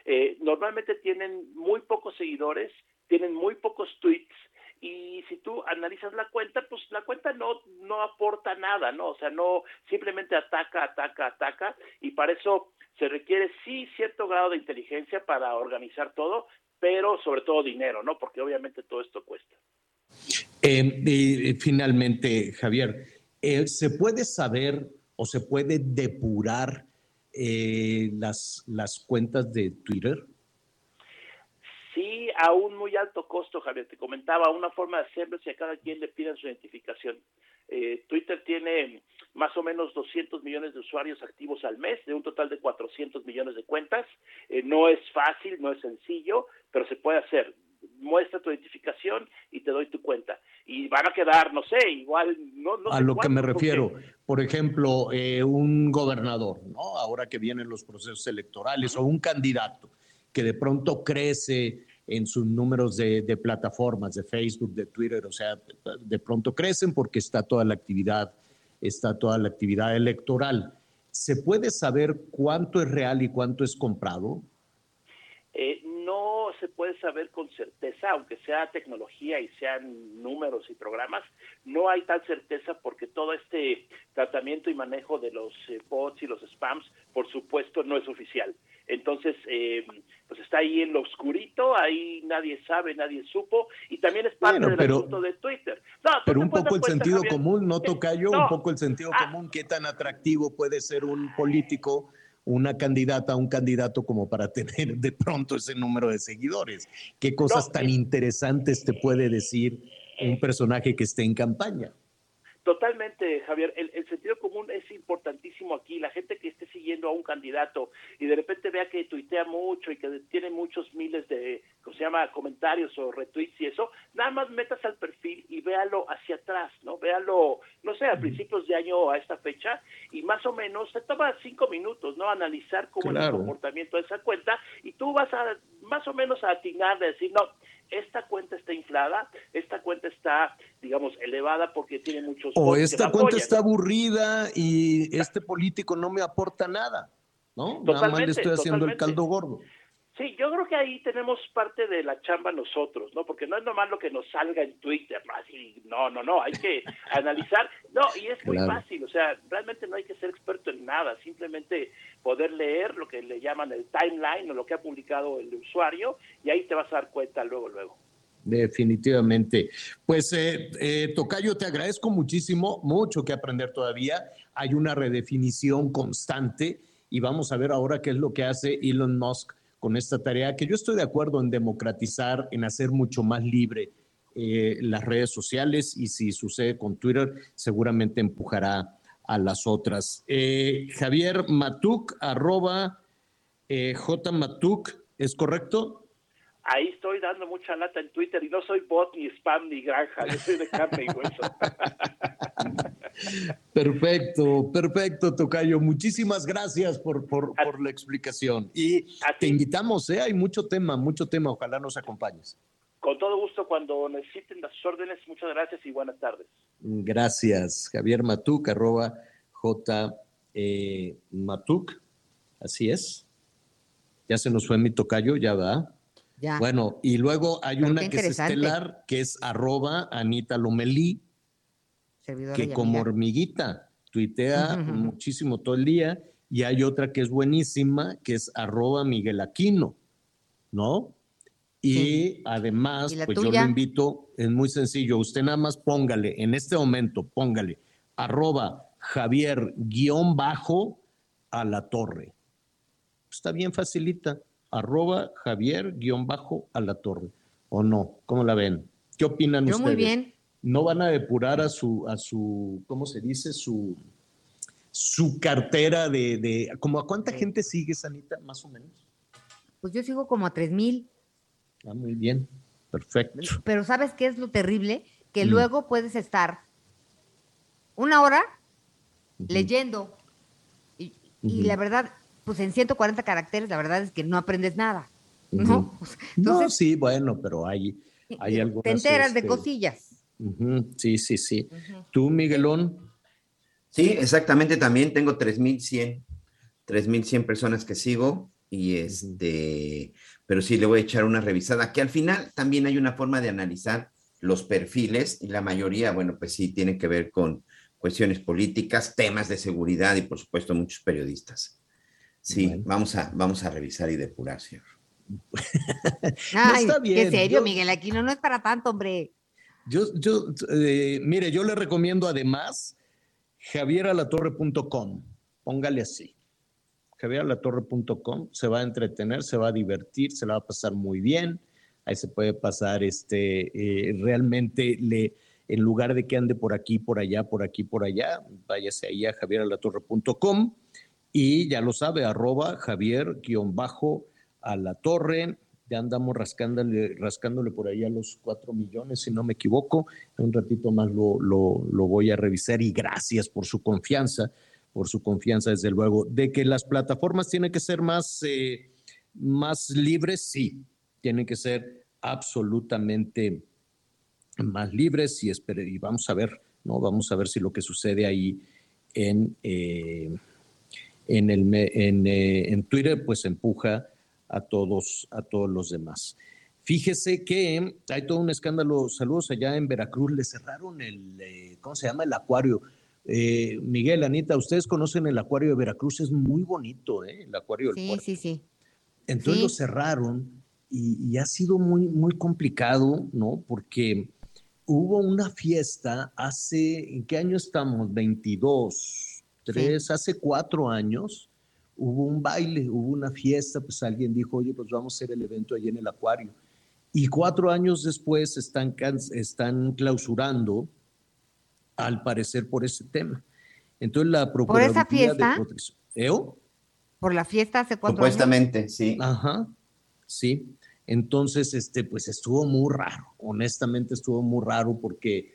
eh, normalmente tienen muy pocos seguidores, tienen muy pocos tweets y si tú analizas la cuenta, pues la cuenta no no aporta nada, ¿no? O sea, no simplemente ataca, ataca, ataca y para eso se requiere sí cierto grado de inteligencia para organizar todo, pero sobre todo dinero, ¿no? Porque obviamente todo esto cuesta. Eh, y, finalmente, Javier, eh, ¿se puede saber o se puede depurar eh, las, las cuentas de Twitter? Sí, a un muy alto costo, Javier. Te comentaba, una forma de hacerlo es a cada quien le pidan su identificación. Eh, Twitter tiene más o menos 200 millones de usuarios activos al mes, de un total de 400 millones de cuentas. Eh, no es fácil, no es sencillo, pero se puede hacer. Muestra tu identificación y te doy tu cuenta. Y van a quedar, no sé, igual, no, no a sé lo que me porque- refiero, por ejemplo, eh, un gobernador, ¿no? Ahora que vienen los procesos electorales, o un candidato que de pronto crece en sus números de, de plataformas, de Facebook, de Twitter, o sea, de pronto crecen porque está toda la actividad, está toda la actividad electoral. ¿Se puede saber cuánto es real y cuánto es comprado? Eh, no se puede saber con certeza, aunque sea tecnología y sean números y programas, no hay tal certeza porque todo este tratamiento y manejo de los eh, bots y los spams, por supuesto, no es oficial. Entonces, eh, pues está ahí en lo oscurito, ahí nadie sabe, nadie supo, y también es parte Bueno, del pero- asunto de Twitter. No, Pero un poco el cuenta, sentido Javier, común, ¿no, Tocayo? no. Ah. Un poco el sentido común. ¿Qué tan atractivo puede ser un político, una candidata, un candidato como para [laughs] tener de pronto ese número de seguidores? ¿Qué cosas tan interesantes te puede decir un personaje que esté en campaña? Totalmente, Javier. El, es importantísimo aquí. La gente que esté siguiendo a un candidato y de repente vea que tuitea mucho y que tiene muchos miles de, ¿cómo se llama?, comentarios o retweets y eso, nada más metas al perfil y véalo hacia atrás, ¿no? Véalo, no sé, a principios de año a esta fecha y más o menos te toma cinco minutos, ¿no? Analizar cómo es el comportamiento de esa cuenta y tú vas a más o menos a atinar de decir, no, esta cuenta está inflada, esta cuenta está, digamos, elevada porque tiene muchos O esta cuenta apoyan. está aburrida y este político no me aporta nada, ¿no? Nada más le Totalmente, estoy haciendo el totalmente. caldo gordo. Sí, yo creo que ahí tenemos parte de la chamba nosotros, ¿no? Porque no es nomás lo que nos salga en Twitter, ¿no? Así, no, no, no, hay que [laughs] analizar. No, y es muy Claro. fácil, o sea, realmente no hay que ser experto en nada, simplemente poder leer lo que le llaman el timeline o lo que ha publicado el usuario y ahí te vas a dar cuenta luego, luego. Definitivamente. Pues, eh, eh, Tocayo, te agradezco muchísimo, mucho que aprender todavía. Hay una redefinición constante y vamos a ver ahora qué es lo que hace Elon Musk con esta tarea, que yo estoy de acuerdo en democratizar, en hacer mucho más libre eh, las redes sociales y si sucede con Twitter, seguramente empujará a las otras. Eh, Javier Matuk, arroba eh, J Matuk, ¿es correcto? Ahí estoy dando mucha lata en Twitter y no soy bot, ni spam, ni granja, yo soy de carne y hueso. [laughs] Perfecto, perfecto, Tocayo. Muchísimas gracias por, por, por la explicación. Y te invitamos, ¿eh? hay mucho tema, mucho tema. Ojalá nos acompañes. Con todo gusto, cuando necesiten las órdenes, muchas gracias y buenas tardes. Gracias, Javier Matuk, arroba J eh, Matuk. Así es. Ya se nos fue mi tocayo, ya va. Ya. Bueno, y luego hay Pero una que es estelar, que es arroba Anita Lomelí, Servidora que como amiga. hormiguita tuitea muchísimo todo el día, y hay otra que es buenísima, que es arroba Miguel Aquino, ¿no? Y Sí. además, ¿Y la pues yo lo invito, es muy sencillo, usted nada más póngale, en este momento, póngale, arroba Javier guion bajo a la torre. Está bien facilita, arroba Javier guion bajo a la torre. ¿O no? ¿Cómo la ven? ¿Qué opinan Yo ustedes? muy bien. no van a depurar a su, a su, ¿cómo se dice? Su, su cartera de, de, como a cuánta gente sigue, Sanita, más o menos. pues yo sigo como a tres mil. Ah, muy bien, perfecto. Pero ¿sabes qué es lo terrible? Que Mm. luego puedes estar una hora leyendo y, la verdad, pues en 140 caracteres, la verdad es que no aprendes nada. ¿no? [laughs] no, sí, bueno, pero hay, hay algunas... Te enteras de este, cosillas. ujú, Sí, sí, sí. ¿Tú, Miguelón? Sí, exactamente, también tengo 3100, 3100 personas que sigo y este, pero sí le voy a echar una revisada, que al final también hay una forma de analizar los perfiles y la mayoría, bueno, pues sí, tiene que ver con cuestiones políticas, temas de seguridad y por supuesto muchos periodistas. Sí, vamos, a, vamos a revisar y depurar, señor. [laughs] Ay, está qué bien, serio, yo- Miguel Aquino, no es para tanto, hombre. Yo, yo, eh, mire, yo le recomiendo además javieralatorre.com. Póngale así. javieralatorre.com. Se va a entretener, se va a divertir, se la va a pasar muy bien. Ahí se puede pasar, este, eh, realmente le, en lugar de que ande por aquí, por allá, por aquí, por allá, váyase ahí a javieralatorre.com y ya lo sabe, arroba Javier-a-la-torre. Ya andamos rascándole, rascándole por ahí a los cuatro millones, si no me equivoco. Un ratito más lo, lo, lo voy a revisar y gracias por su confianza, por su confianza, desde luego. De que las plataformas tienen que ser más, eh, más libres, sí, tienen que ser absolutamente más libres y, y vamos a ver, ¿no? Vamos a ver si lo que sucede ahí en, eh, en, el, en, eh, en Twitter, pues empuja a todos, a todos los demás. Fíjese que hay todo un escándalo. Saludos allá en Veracruz. Le cerraron el, eh, ¿cómo se llama? El acuario. Eh, Miguel, Anita, ustedes conocen el acuario de Veracruz. Es muy bonito, ¿eh? El acuario del Sí, puerto. sí, sí. Entonces Sí. lo cerraron y, y ha sido muy, muy complicado, ¿no? Porque hubo una fiesta hace, ¿en qué año estamos? 22, 3, hace cuatro años. Hubo un baile, hubo una fiesta, pues alguien dijo, oye, pues vamos a hacer el evento allí en el acuario. Y cuatro años después están, están clausurando, al parecer, por ese tema. Entonces la Procuraduría fiesta? de Protección... ¿Eo? Por la fiesta hace cuatro Supuestamente, sí. Ajá, sí. Entonces, este, pues estuvo muy raro. Honestamente estuvo muy raro porque,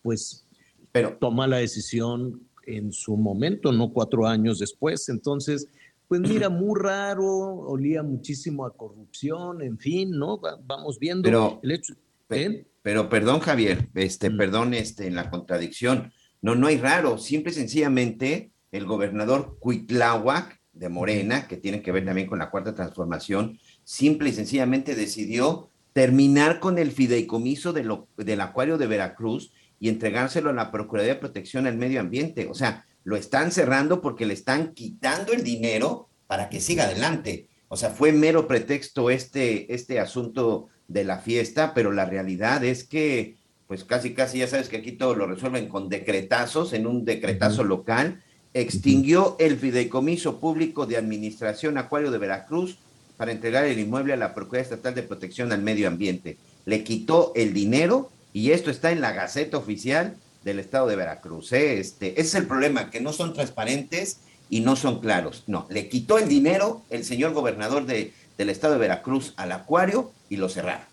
pues, Pero, toma la decisión en su momento, no cuatro años después. Entonces, pues [clears throat] mira, muy raro, olía muchísimo a corrupción, en fin, ¿no? Va- vamos viendo Pero- el hecho. ¿eh? Pero perdón, Javier, este, Mm. perdón, este, en la contradicción. No, no hay raro. Simple y sencillamente, el gobernador Cuitláhuac de Morena, que tiene que ver también con la cuarta transformación, simple y sencillamente decidió terminar con el fideicomiso de lo- del acuario de Veracruz y entregárselo a la Procuraduría de Protección al Medio Ambiente. O sea, lo están cerrando porque le están quitando el dinero para que siga adelante. O sea, fue mero pretexto este, este asunto de la fiesta, pero la realidad es que, pues casi, casi ya sabes que aquí todo lo resuelven con decretazos, en un decretazo local, extinguió el fideicomiso público de administración Acuario de Veracruz para entregar el inmueble a la Procuraduría Estatal de Protección al Medio Ambiente. Le quitó el dinero y esto está en la Gaceta Oficial del Estado de Veracruz. ¿eh? Este, ese es el problema, que no son transparentes y no son claros. No, le quitó el dinero el señor gobernador de, del Estado de Veracruz al Acuario y lo cerraron.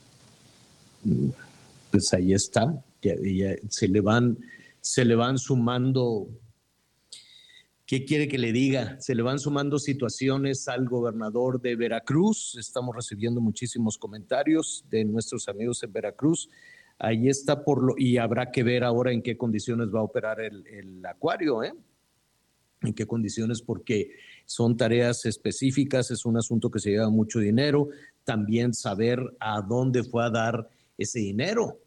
Pues ahí está. Se le van, se le van sumando. ¿Qué quiere que le diga? Se le van sumando situaciones al gobernador de Veracruz. Estamos recibiendo muchísimos comentarios de nuestros amigos en Veracruz. Ahí está por lo, y habrá que ver ahora en qué condiciones va a operar el, acuario, ¿eh? en qué condiciones, porque son tareas específicas, es un asunto que se lleva mucho dinero, también saber a dónde fue a dar ese dinero,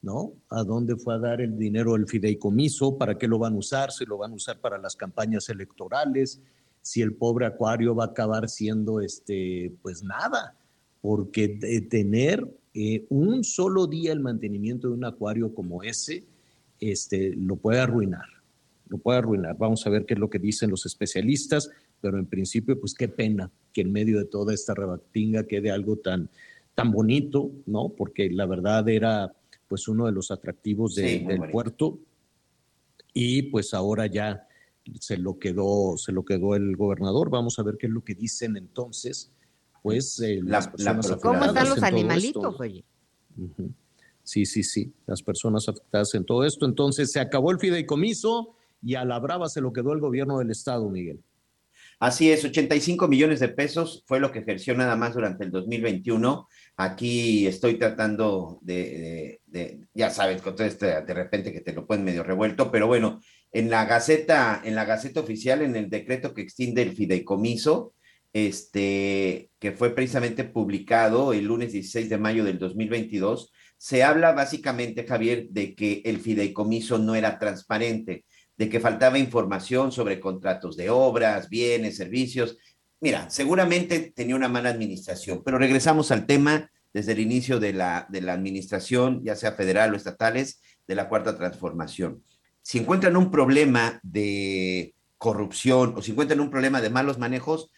¿no? A dónde fue a dar el dinero el fideicomiso, para qué lo van a usar, si lo van a usar para las campañas electorales, si el pobre acuario va a acabar siendo, este, pues nada, porque tener eh, un solo día el mantenimiento de un acuario como ese, este, lo puede arruinar lo puede arruinar. Vamos a ver qué es lo que dicen los especialistas, pero en principio, pues qué pena que en medio de toda esta rebatinga quede algo tan, tan bonito, ¿no? Porque la verdad era pues uno de los atractivos de- Sí, muy del bonito. puerto y pues ahora ya se lo quedó, se lo quedó el gobernador. Vamos a ver qué es lo que dicen entonces pues eh, La- las la personas. ¿Cómo están afectadas los en todo animalitos, esto. oye? Sí, sí, sí, las personas afectadas en todo esto. Entonces se acabó el fideicomiso y a la brava se lo quedó el gobierno del estado, Miguel. Así es, 85 millones de pesos fue lo que ejerció nada más durante el 2021. Aquí estoy tratando de, de- de- ya sabes, con todo este, de repente que te lo ponen medio revuelto, pero bueno, en la Gaceta, en la Gaceta Oficial, en el decreto que extiende el fideicomiso, este, que fue precisamente publicado el lunes 16 de mayo del 2022, se habla básicamente, Javier, de que el fideicomiso no era transparente, de que faltaba información sobre contratos de obras, bienes, servicios. Mira, seguramente tenía una mala administración, pero regresamos al tema desde el inicio de la, de la administración, ya sea federal o estatales, de la cuarta transformación. Si encuentran un problema de corrupción o si encuentran un problema de malos manejos,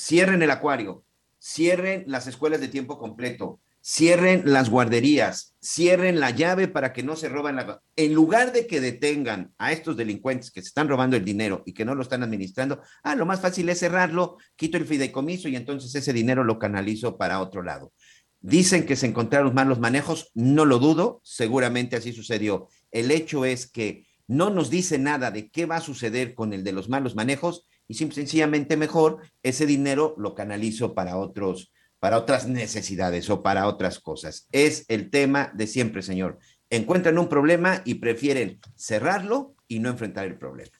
cierren el acuario, cierren las escuelas de tiempo completo, cierren las guarderías, cierren la llave para que no se roban la... En lugar de que detengan a estos delincuentes que se están robando el dinero y que no lo están administrando, ah, lo más fácil es cerrarlo, quito el fideicomiso y entonces ese dinero lo canalizo para otro lado. Dicen que se encontraron malos manejos, no lo dudo, seguramente así sucedió. El hecho es que no nos dice nada de qué va a suceder con el de los malos manejos y sencillamente mejor ese dinero lo canalizo para otros para otras necesidades o para otras cosas. Es el tema de siempre, señor. Encuentran un problema y prefieren cerrarlo y no enfrentar el problema.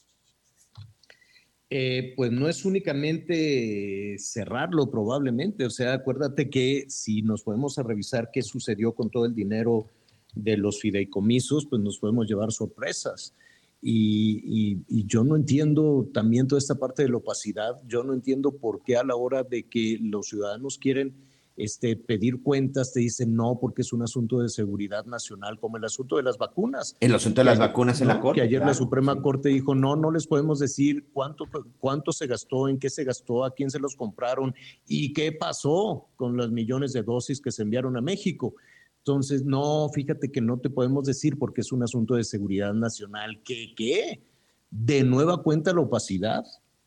Eh, pues no es únicamente cerrarlo probablemente, o sea, acuérdate que si nos podemos a revisar qué sucedió con todo el dinero de los fideicomisos, pues nos podemos llevar sorpresas. Y, y- y yo no entiendo también toda esta parte de la opacidad, yo no entiendo por qué a la hora de que los ciudadanos quieren este, pedir cuentas, te dicen no, porque es un asunto de seguridad nacional, como el asunto de las vacunas. El asunto de las vacunas en la ¿no? Corte, Que ayer la claro, Suprema Corte dijo, no, no les podemos decir cuánto, cuánto se gastó, en qué se gastó, a quién se los compraron y qué pasó con los millones de dosis que se enviaron a México. Entonces, no, fíjate que no te podemos decir porque es un asunto de seguridad nacional. ¿Qué? ¿Qué? De nueva cuenta la opacidad.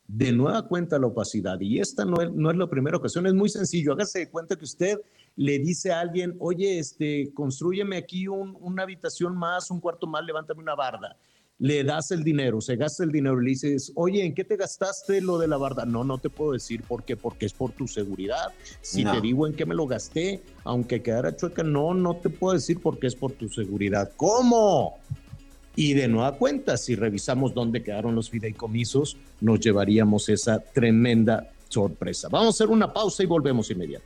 De nueva cuenta la opacidad. Y esta no es, no es la primera ocasión, es muy sencillo. Hágase de cuenta que usted le dice a alguien, oye, este, construyeme aquí un- una habitación más, un cuarto más, levántame una barda. Le das el dinero, se gasta el dinero, le dices, oye, ¿en qué te gastaste lo de la barda? No, no te puedo decir por qué, porque es por tu seguridad. Si No. te digo en qué me lo gasté, aunque quedara chueca, no, no te puedo decir porque es por tu seguridad. ¿Cómo? Y de nueva cuenta, si revisamos dónde quedaron los fideicomisos, nos llevaríamos esa tremenda sorpresa. Vamos a hacer una pausa y volvemos inmediato.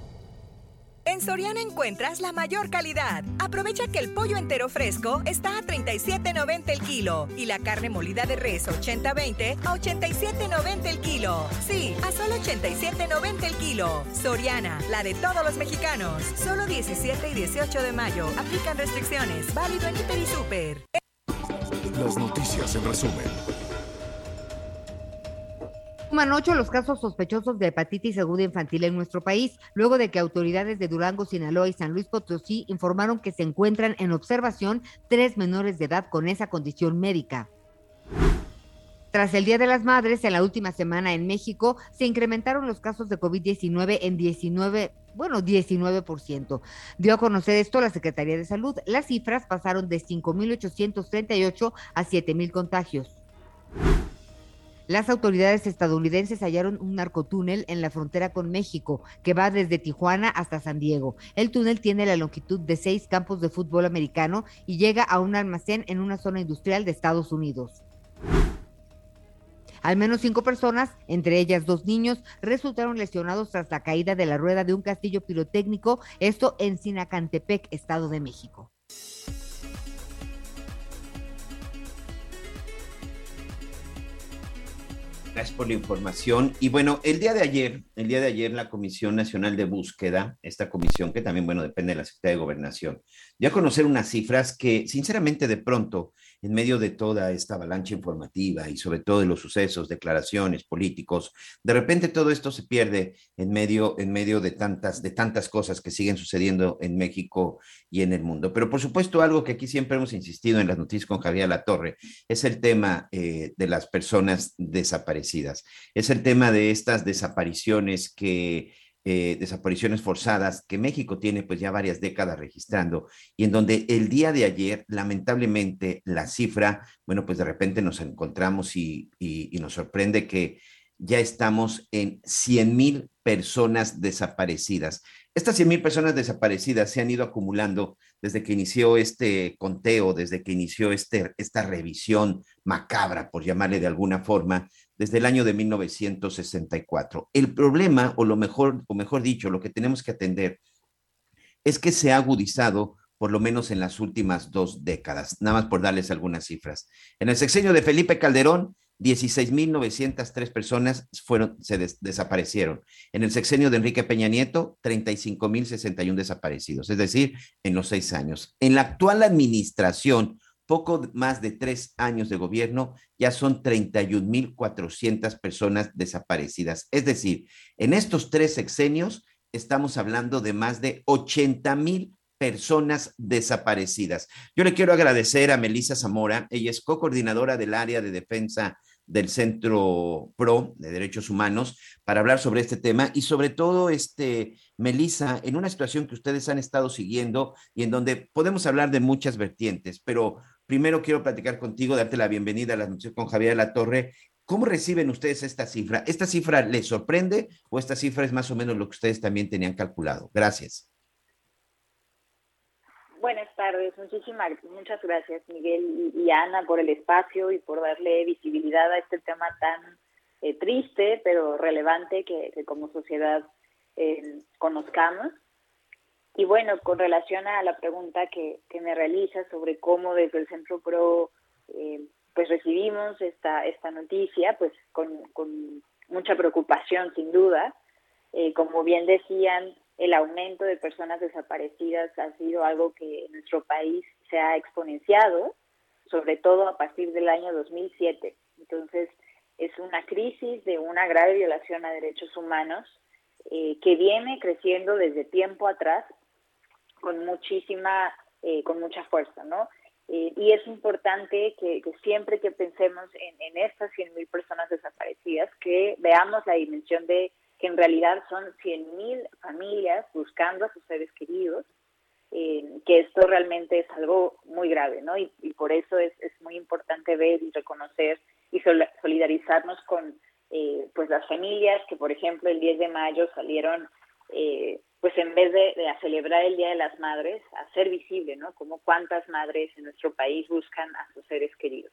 En Soriana encuentras la mayor calidad. Aprovecha que el pollo entero fresco está a 37.90 el kilo y la carne molida de res 80-20 a 87.90 el kilo. Sí, a solo 87.90 el kilo. Soriana, la de todos los mexicanos. Solo 17 y 18 de mayo. Aplican restricciones. Válido en Hiper y Super. Las noticias en resumen. Suman ocho los casos sospechosos de hepatitis aguda infantil en nuestro país, luego de que autoridades de Durango, Sinaloa y San Luis Potosí informaron que se encuentran en observación tres menores de edad con esa condición médica. Tras el Día de las Madres, en la última semana en México, se incrementaron los casos de COVID-19 en 19, bueno, 19%. Dio a conocer esto la Secretaría de Salud. Las cifras pasaron de 5.838 a 7.000 contagios. Las autoridades estadounidenses hallaron un narcotúnel en la frontera con México que va desde Tijuana hasta San Diego. El túnel tiene la longitud de seis campos de fútbol americano y llega a un almacén en una zona industrial de Estados Unidos. Al menos cinco personas, entre ellas dos niños, resultaron lesionados tras la caída de la rueda de un castillo pirotécnico, esto en Sinacantepec, Estado de México. Gracias por la información. Y bueno, el día de ayer, el día de ayer, la Comisión Nacional de Búsqueda, esta comisión que también, bueno, depende de la Secretaría de Gobernación, dio a conocer unas cifras que, sinceramente, de pronto, en medio de toda esta avalancha informativa y sobre todo de los sucesos, declaraciones, políticos, de repente todo esto se pierde en medio, en medio de tantas, de tantas cosas que siguen sucediendo en México y en el mundo. Pero por supuesto, algo que aquí siempre hemos insistido en las noticias con Javier Latorre es el tema eh, de las personas desaparecidas. Es el tema de estas desapariciones que eh, desapariciones forzadas que México tiene pues ya varias décadas registrando y en donde el día de ayer lamentablemente la cifra, bueno pues de repente nos encontramos y, nos sorprende que ya estamos en 100 mil personas desaparecidas. Estas 100 mil personas desaparecidas se han ido acumulando desde que inició este conteo, desde que inició este, esta revisión macabra, por llamarle de alguna forma, desde el año de 1964. El problema, o lo mejor, o mejor dicho, lo que tenemos que atender es que se ha agudizado por lo menos en las últimas dos décadas, nada más por darles algunas cifras. En el sexenio de Felipe Calderón, 16.903 personas fueron, se desaparecieron. En el sexenio de Enrique Peña Nieto, 35.061 desaparecidos, es decir, en los seis años. En la actual administración, poco más de tres años de gobierno, ya son 31.400 personas desaparecidas. Es decir, en estos tres sexenios estamos hablando de más de 80.000 personas desaparecidas. Yo le quiero agradecer a Melisa Zamora, ella es co-coordinadora del área de defensa del Centro PRO de Derechos Humanos para hablar sobre este tema y sobre todo, este, Melissa, en una situación que ustedes han estado siguiendo y en donde podemos hablar de muchas vertientes, pero primero quiero platicar contigo, darte la bienvenida a la noche con Javier La Torre. ¿Cómo reciben ustedes esta cifra? ¿Esta cifra les sorprende o esta cifra es más o menos lo que ustedes también tenían calculado? Gracias. Buenas tardes, muchísimas muchas gracias Miguel y, Ana por el espacio y por darle visibilidad a este tema tan eh, triste pero relevante que, como sociedad eh, conozcamos. Y bueno, con relación a la pregunta que, que me realiza sobre cómo desde el Centro Pro eh, pues recibimos esta, esta noticia, pues con, con mucha preocupación sin duda. como bien decían, el aumento de personas desaparecidas ha sido algo que en nuestro país se ha exponenciado, sobre todo a partir del año 2007. Entonces, es una crisis de una grave violación a derechos humanos eh, que viene creciendo desde tiempo atrás con muchísima, eh, con mucha fuerza, ¿no? Eh, y es importante que, siempre que pensemos en, en estas 100.000 personas desaparecidas, que veamos la dimensión de que en realidad son 100.000 familias buscando a sus seres queridos, eh, que esto realmente es algo muy grave, ¿no? Y, por eso es, es, muy importante ver y reconocer y solidarizarnos con eh, pues las familias que, por ejemplo, el 10 de mayo salieron, eh, pues en vez de, de, celebrar el Día de las Madres, hacer visible, ¿no? Como cuántas madres en nuestro país buscan a sus seres queridos.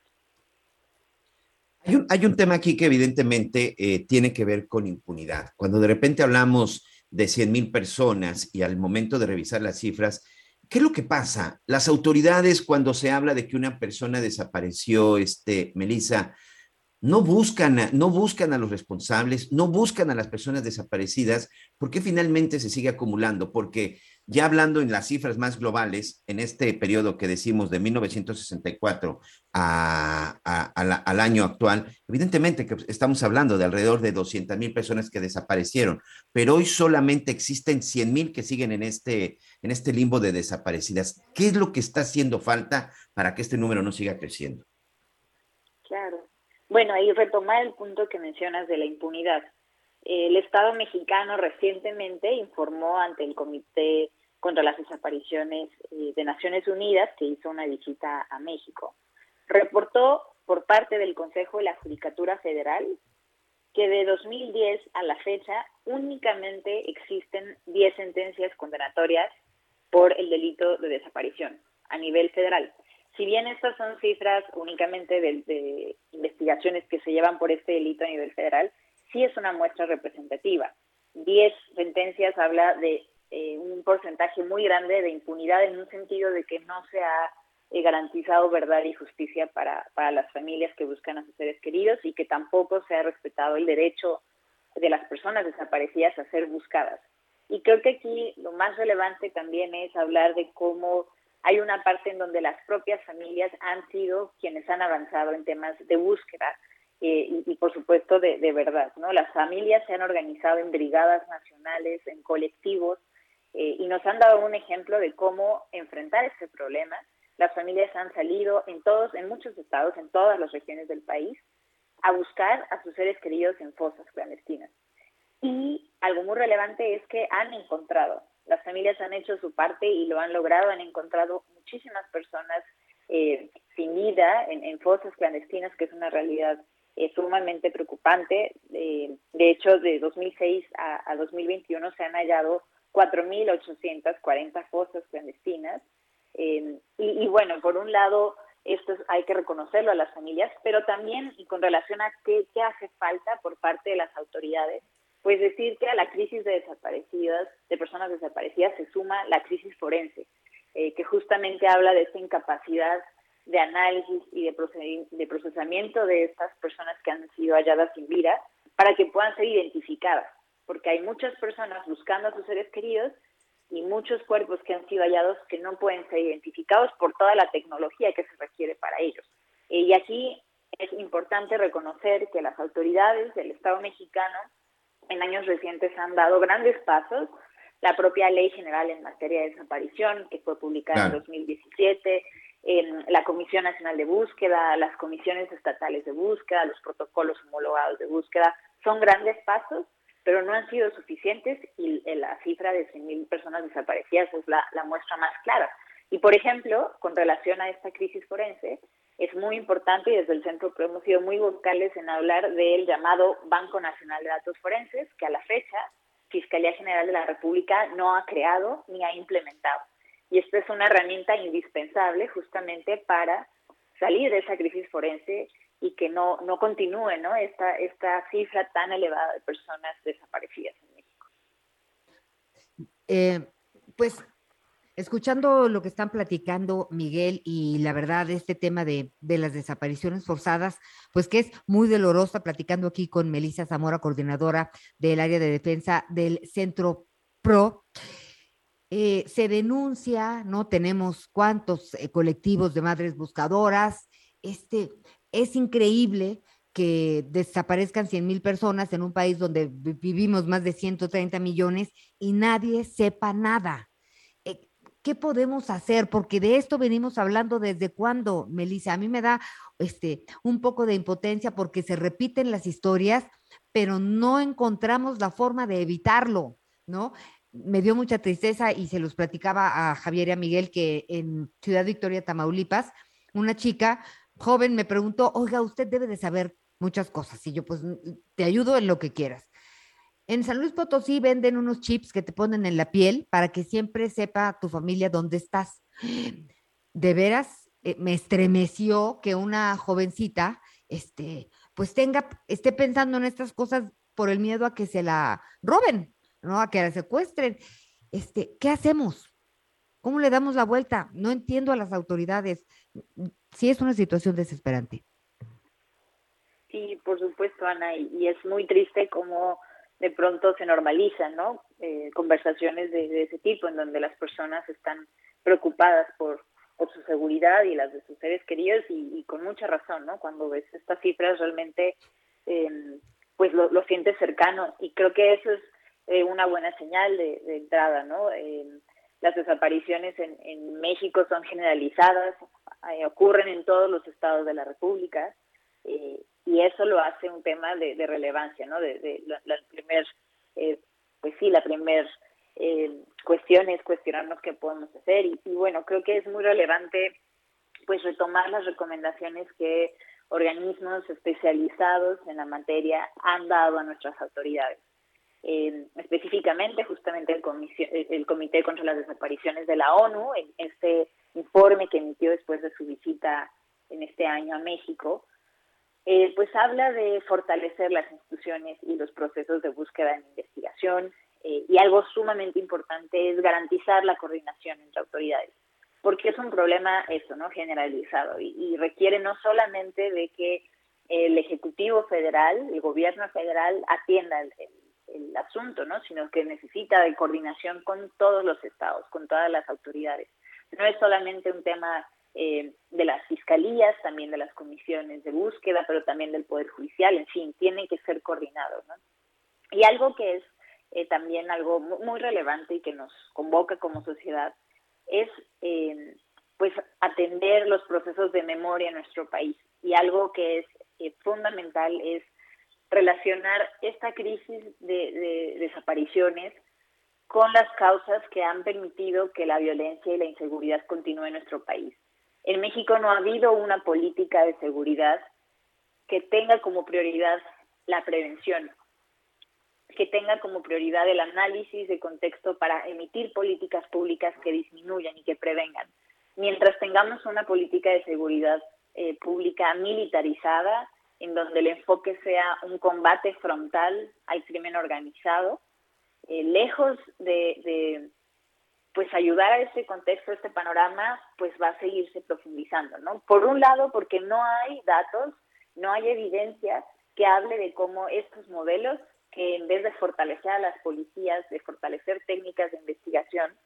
Hay un, tema aquí que evidentemente eh, tiene que ver con impunidad. Cuando de repente hablamos de 100 mil personas y al momento de revisar las cifras, ¿qué es lo que pasa? Las autoridades cuando se habla de que una persona desapareció, este, Melissa, no buscan, no buscan a los responsables, no buscan a las personas desaparecidas, ¿por qué finalmente se sigue acumulando? Porque ya hablando en las cifras más globales, en este periodo que decimos de 1964 al año actual, evidentemente que estamos hablando de alrededor de 200 mil personas que desaparecieron, pero hoy solamente existen 100 mil que siguen en este, en este limbo de desaparecidas. ¿Qué es lo que está haciendo falta para que este número no siga creciendo? Claro. Bueno, ahí retomar el punto que mencionas de la impunidad. El Estado mexicano recientemente informó ante el Comité contra las Desapariciones eh, de Naciones Unidas, que hizo una visita a México, reportó por parte del Consejo de la Judicatura Federal que de 2010 a la fecha únicamente existen 10 sentencias condenatorias por el delito de desaparición a nivel federal. Si bien estas son cifras únicamente de, investigaciones que se llevan por este delito a nivel federal, sí es una muestra representativa. 10 sentencias habla de eh, un porcentaje muy grande de impunidad en un sentido de que no se ha eh, garantizado verdad y justicia para, para las familias que buscan a sus seres queridos y que tampoco se ha respetado el derecho de las personas desaparecidas a ser buscadas. Y creo que aquí lo más relevante también es hablar de cómo hay una parte en donde las propias familias han sido quienes han avanzado en temas de búsqueda eh, y, por supuesto de, de, verdad. ¿no? Las familias se han organizado en brigadas nacionales, en colectivos, eh, y nos han dado un ejemplo de cómo enfrentar este problema. Las familias han salido en todos, en muchos estados, en todas las regiones del país, a buscar a sus seres queridos en fosas clandestinas. Y algo muy relevante es que han encontrado, las familias han hecho su parte y lo han logrado, han encontrado muchísimas personas eh, sin vida en, fosas clandestinas, que es una realidad eh, sumamente preocupante. Eh, de hecho, de 2006 a, a 2021 se han hallado 4.840 fosas clandestinas. Eh, y, y, bueno, por un lado, esto hay que reconocerlo a las familias, pero también, y con relación a qué hace falta por parte de las autoridades, pues decir que a la crisis de desaparecidas, de personas desaparecidas, se suma la crisis forense, eh, que justamente habla de esta incapacidad de análisis y de, de procesamiento de estas personas que han sido halladas sin vida para que puedan ser identificadas porque hay muchas personas buscando a sus seres queridos y muchos cuerpos que han sido hallados que no pueden ser identificados por toda la tecnología que se requiere para ellos. Y aquí es importante reconocer que las autoridades del Estado mexicano en años recientes han dado grandes pasos. La propia Ley General en materia de desaparición, que fue publicada en 2017, en la Comisión Nacional de Búsqueda, las comisiones estatales de búsqueda, los protocolos homologados de búsqueda, son grandes pasos pero no han sido suficientes y la cifra de 100.000 personas desaparecidas es la, la muestra más clara. Y, por ejemplo, con relación a esta crisis forense, es muy importante y desde el centro hemos sido muy vocales en hablar del llamado Banco Nacional de Datos Forenses, que a la fecha Fiscalía General de la República no ha creado ni ha implementado. Y esta es una herramienta indispensable justamente para salir de esa crisis forense y que no, no continúe ¿no? Esta, esta cifra tan elevada de personas desaparecidas en México. Eh, pues escuchando lo que están platicando Miguel y la verdad este tema de, de, las desapariciones forzadas, pues que es muy dolorosa, platicando aquí con Melissa Zamora, coordinadora del área de defensa del Centro PRO. Eh, se denuncia, ¿no? Tenemos cuántos eh, colectivos de madres buscadoras, este, es increíble que desaparezcan 100 mil personas en un país donde vivimos más de 130 millones y nadie sepa nada. ¿Qué podemos hacer? Porque de esto venimos hablando desde cuándo, Melissa. A mí me da este, un poco de impotencia porque se repiten las historias, pero no encontramos la forma de evitarlo, ¿no? Me dio mucha tristeza y se los platicaba a Javier y a Miguel que en Ciudad Victoria, Tamaulipas, una chica joven me preguntó, oiga, usted debe de saber muchas cosas. Y yo, pues, te ayudo en lo que quieras. En San Luis Potosí venden unos chips que te ponen en la piel para que siempre sepa tu familia dónde estás. De veras, eh, me estremeció que una jovencita, este, pues tenga, esté pensando en estas cosas por el miedo a que se la roben, ¿no? A que la secuestren. Este, ¿qué hacemos? ¿Cómo le damos la vuelta? No entiendo a las autoridades sí es una situación desesperante. Sí, por supuesto, Ana, y, es muy triste cómo de pronto se normalizan, ¿no? Eh, conversaciones de, ese tipo, en donde las personas están preocupadas por, por su seguridad y las de sus seres queridos, y, con mucha razón, ¿no? Cuando ves estas cifras realmente, eh, pues lo, lo, sientes cercano, y creo que eso es eh, una buena señal de, entrada, ¿no? las desapariciones en, en México son generalizadas, eh, ocurren en todos los estados de la República eh, y eso lo hace un tema de, relevancia, ¿no? De, la, primer, eh, pues sí, la primer eh, cuestión es cuestionarnos qué podemos hacer y, y, bueno, creo que es muy relevante pues retomar las recomendaciones que organismos especializados en la materia han dado a nuestras autoridades. Específicamente justamente el, el, Comité contra las Desapariciones de la ONU, en este informe que emitió después de su visita en este año a México, eh, pues habla de fortalecer las instituciones y los procesos de búsqueda e investigación eh, y algo sumamente importante es garantizar la coordinación entre autoridades. porque es un problema eso, ¿no? Generalizado y, y requiere no solamente de que el Ejecutivo Federal, el Gobierno Federal atienda el, el, asunto, ¿no? Sino que necesita de coordinación con todos los estados, con todas las autoridades. No es solamente un tema eh, de las fiscalías, también de las comisiones de búsqueda, pero también del Poder Judicial, en fin, tienen que ser coordinados, ¿no? Y algo que es eh, también algo muy relevante y que nos convoca como sociedad es eh, pues atender los procesos de memoria en nuestro país y algo que es eh, fundamental es relacionar esta crisis de, desapariciones con las causas que han permitido que la violencia y la inseguridad continúe en nuestro país. En México no ha habido una política de seguridad que tenga como prioridad la prevención, que tenga como prioridad el análisis de contexto para emitir políticas públicas que disminuyan y que prevengan. Mientras tengamos una política de seguridad eh, pública militarizada, en donde el enfoque sea un combate frontal al crimen organizado, eh, lejos de, pues ayudar a ese contexto, a este panorama, pues va a seguirse profundizando, ¿no? Por un lado, porque no hay datos, no hay evidencia que hable de cómo estos modelos, que en vez de fortalecer a las policías, de fortalecer técnicas de investigación,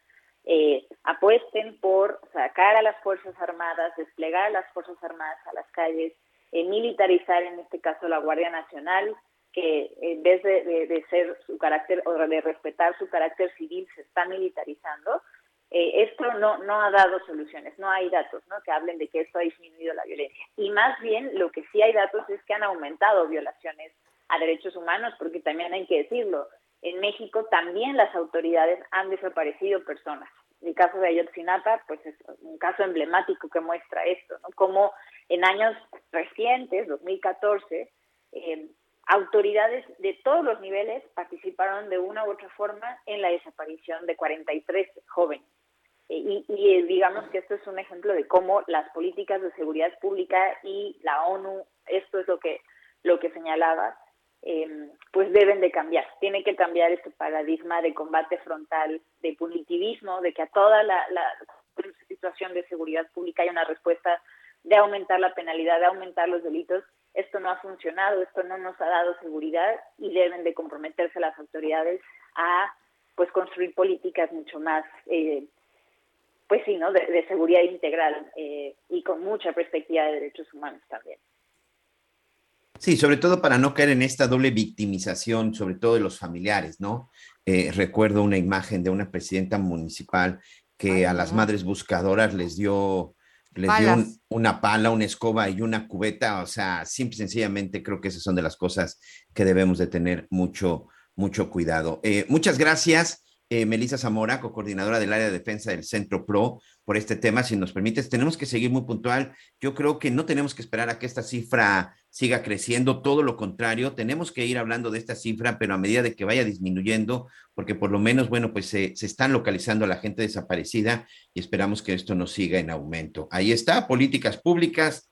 eh, apuesten por sacar a las Fuerzas Armadas, desplegar a las Fuerzas Armadas a las calles, eh, militarizar en este caso la Guardia Nacional, que en vez de, ser su carácter o de respetar su carácter civil se está militarizando, eh, esto no, no ha dado soluciones, no hay datos ¿no? que hablen de que esto ha disminuido la violencia. Y más bien lo que sí hay datos es que han aumentado violaciones a derechos humanos, porque también hay que decirlo, en México también las autoridades han desaparecido personas. El caso de Ayotzinapa, pues es un caso emblemático que muestra esto, ¿no? Como en años recientes, 2014, eh, autoridades de todos los niveles participaron de una u otra forma en la desaparición de 43 jóvenes. Eh, y, y, eh, digamos que esto es un ejemplo de cómo las políticas de seguridad pública y la ONU, esto es lo que, lo que señalaba, eh, pues deben de cambiar. Tiene que cambiar este paradigma de combate frontal, de punitivismo, de que a toda la, situación de seguridad pública hay una respuesta de aumentar la penalidad, de aumentar los delitos. Esto no ha funcionado, esto no nos ha dado seguridad y deben de comprometerse las autoridades a pues construir políticas mucho más eh, pues sí, ¿no? De, seguridad integral eh, y con mucha perspectiva de derechos humanos también. Sí, sobre todo para no caer en esta doble victimización, sobre todo de los familiares, ¿no? Eh, recuerdo una imagen de una presidenta municipal que a las madres buscadoras les dio, les dio una pala, una escoba y una cubeta, o sea, simple y sencillamente creo que esas son de las cosas que debemos de tener mucho, mucho cuidado. Eh, muchas gracias eh, Melissa Zamora, co-coordinadora del área de defensa del Centro PRO, por este tema. Si nos permites, tenemos que seguir muy puntual. Yo creo que no tenemos que esperar a que esta cifra siga creciendo, todo lo contrario, tenemos que ir hablando de esta cifra, pero a medida de que vaya disminuyendo, porque por lo menos, bueno, pues se, se están localizando a la gente desaparecida y esperamos que esto no siga en aumento. Ahí está, políticas públicas,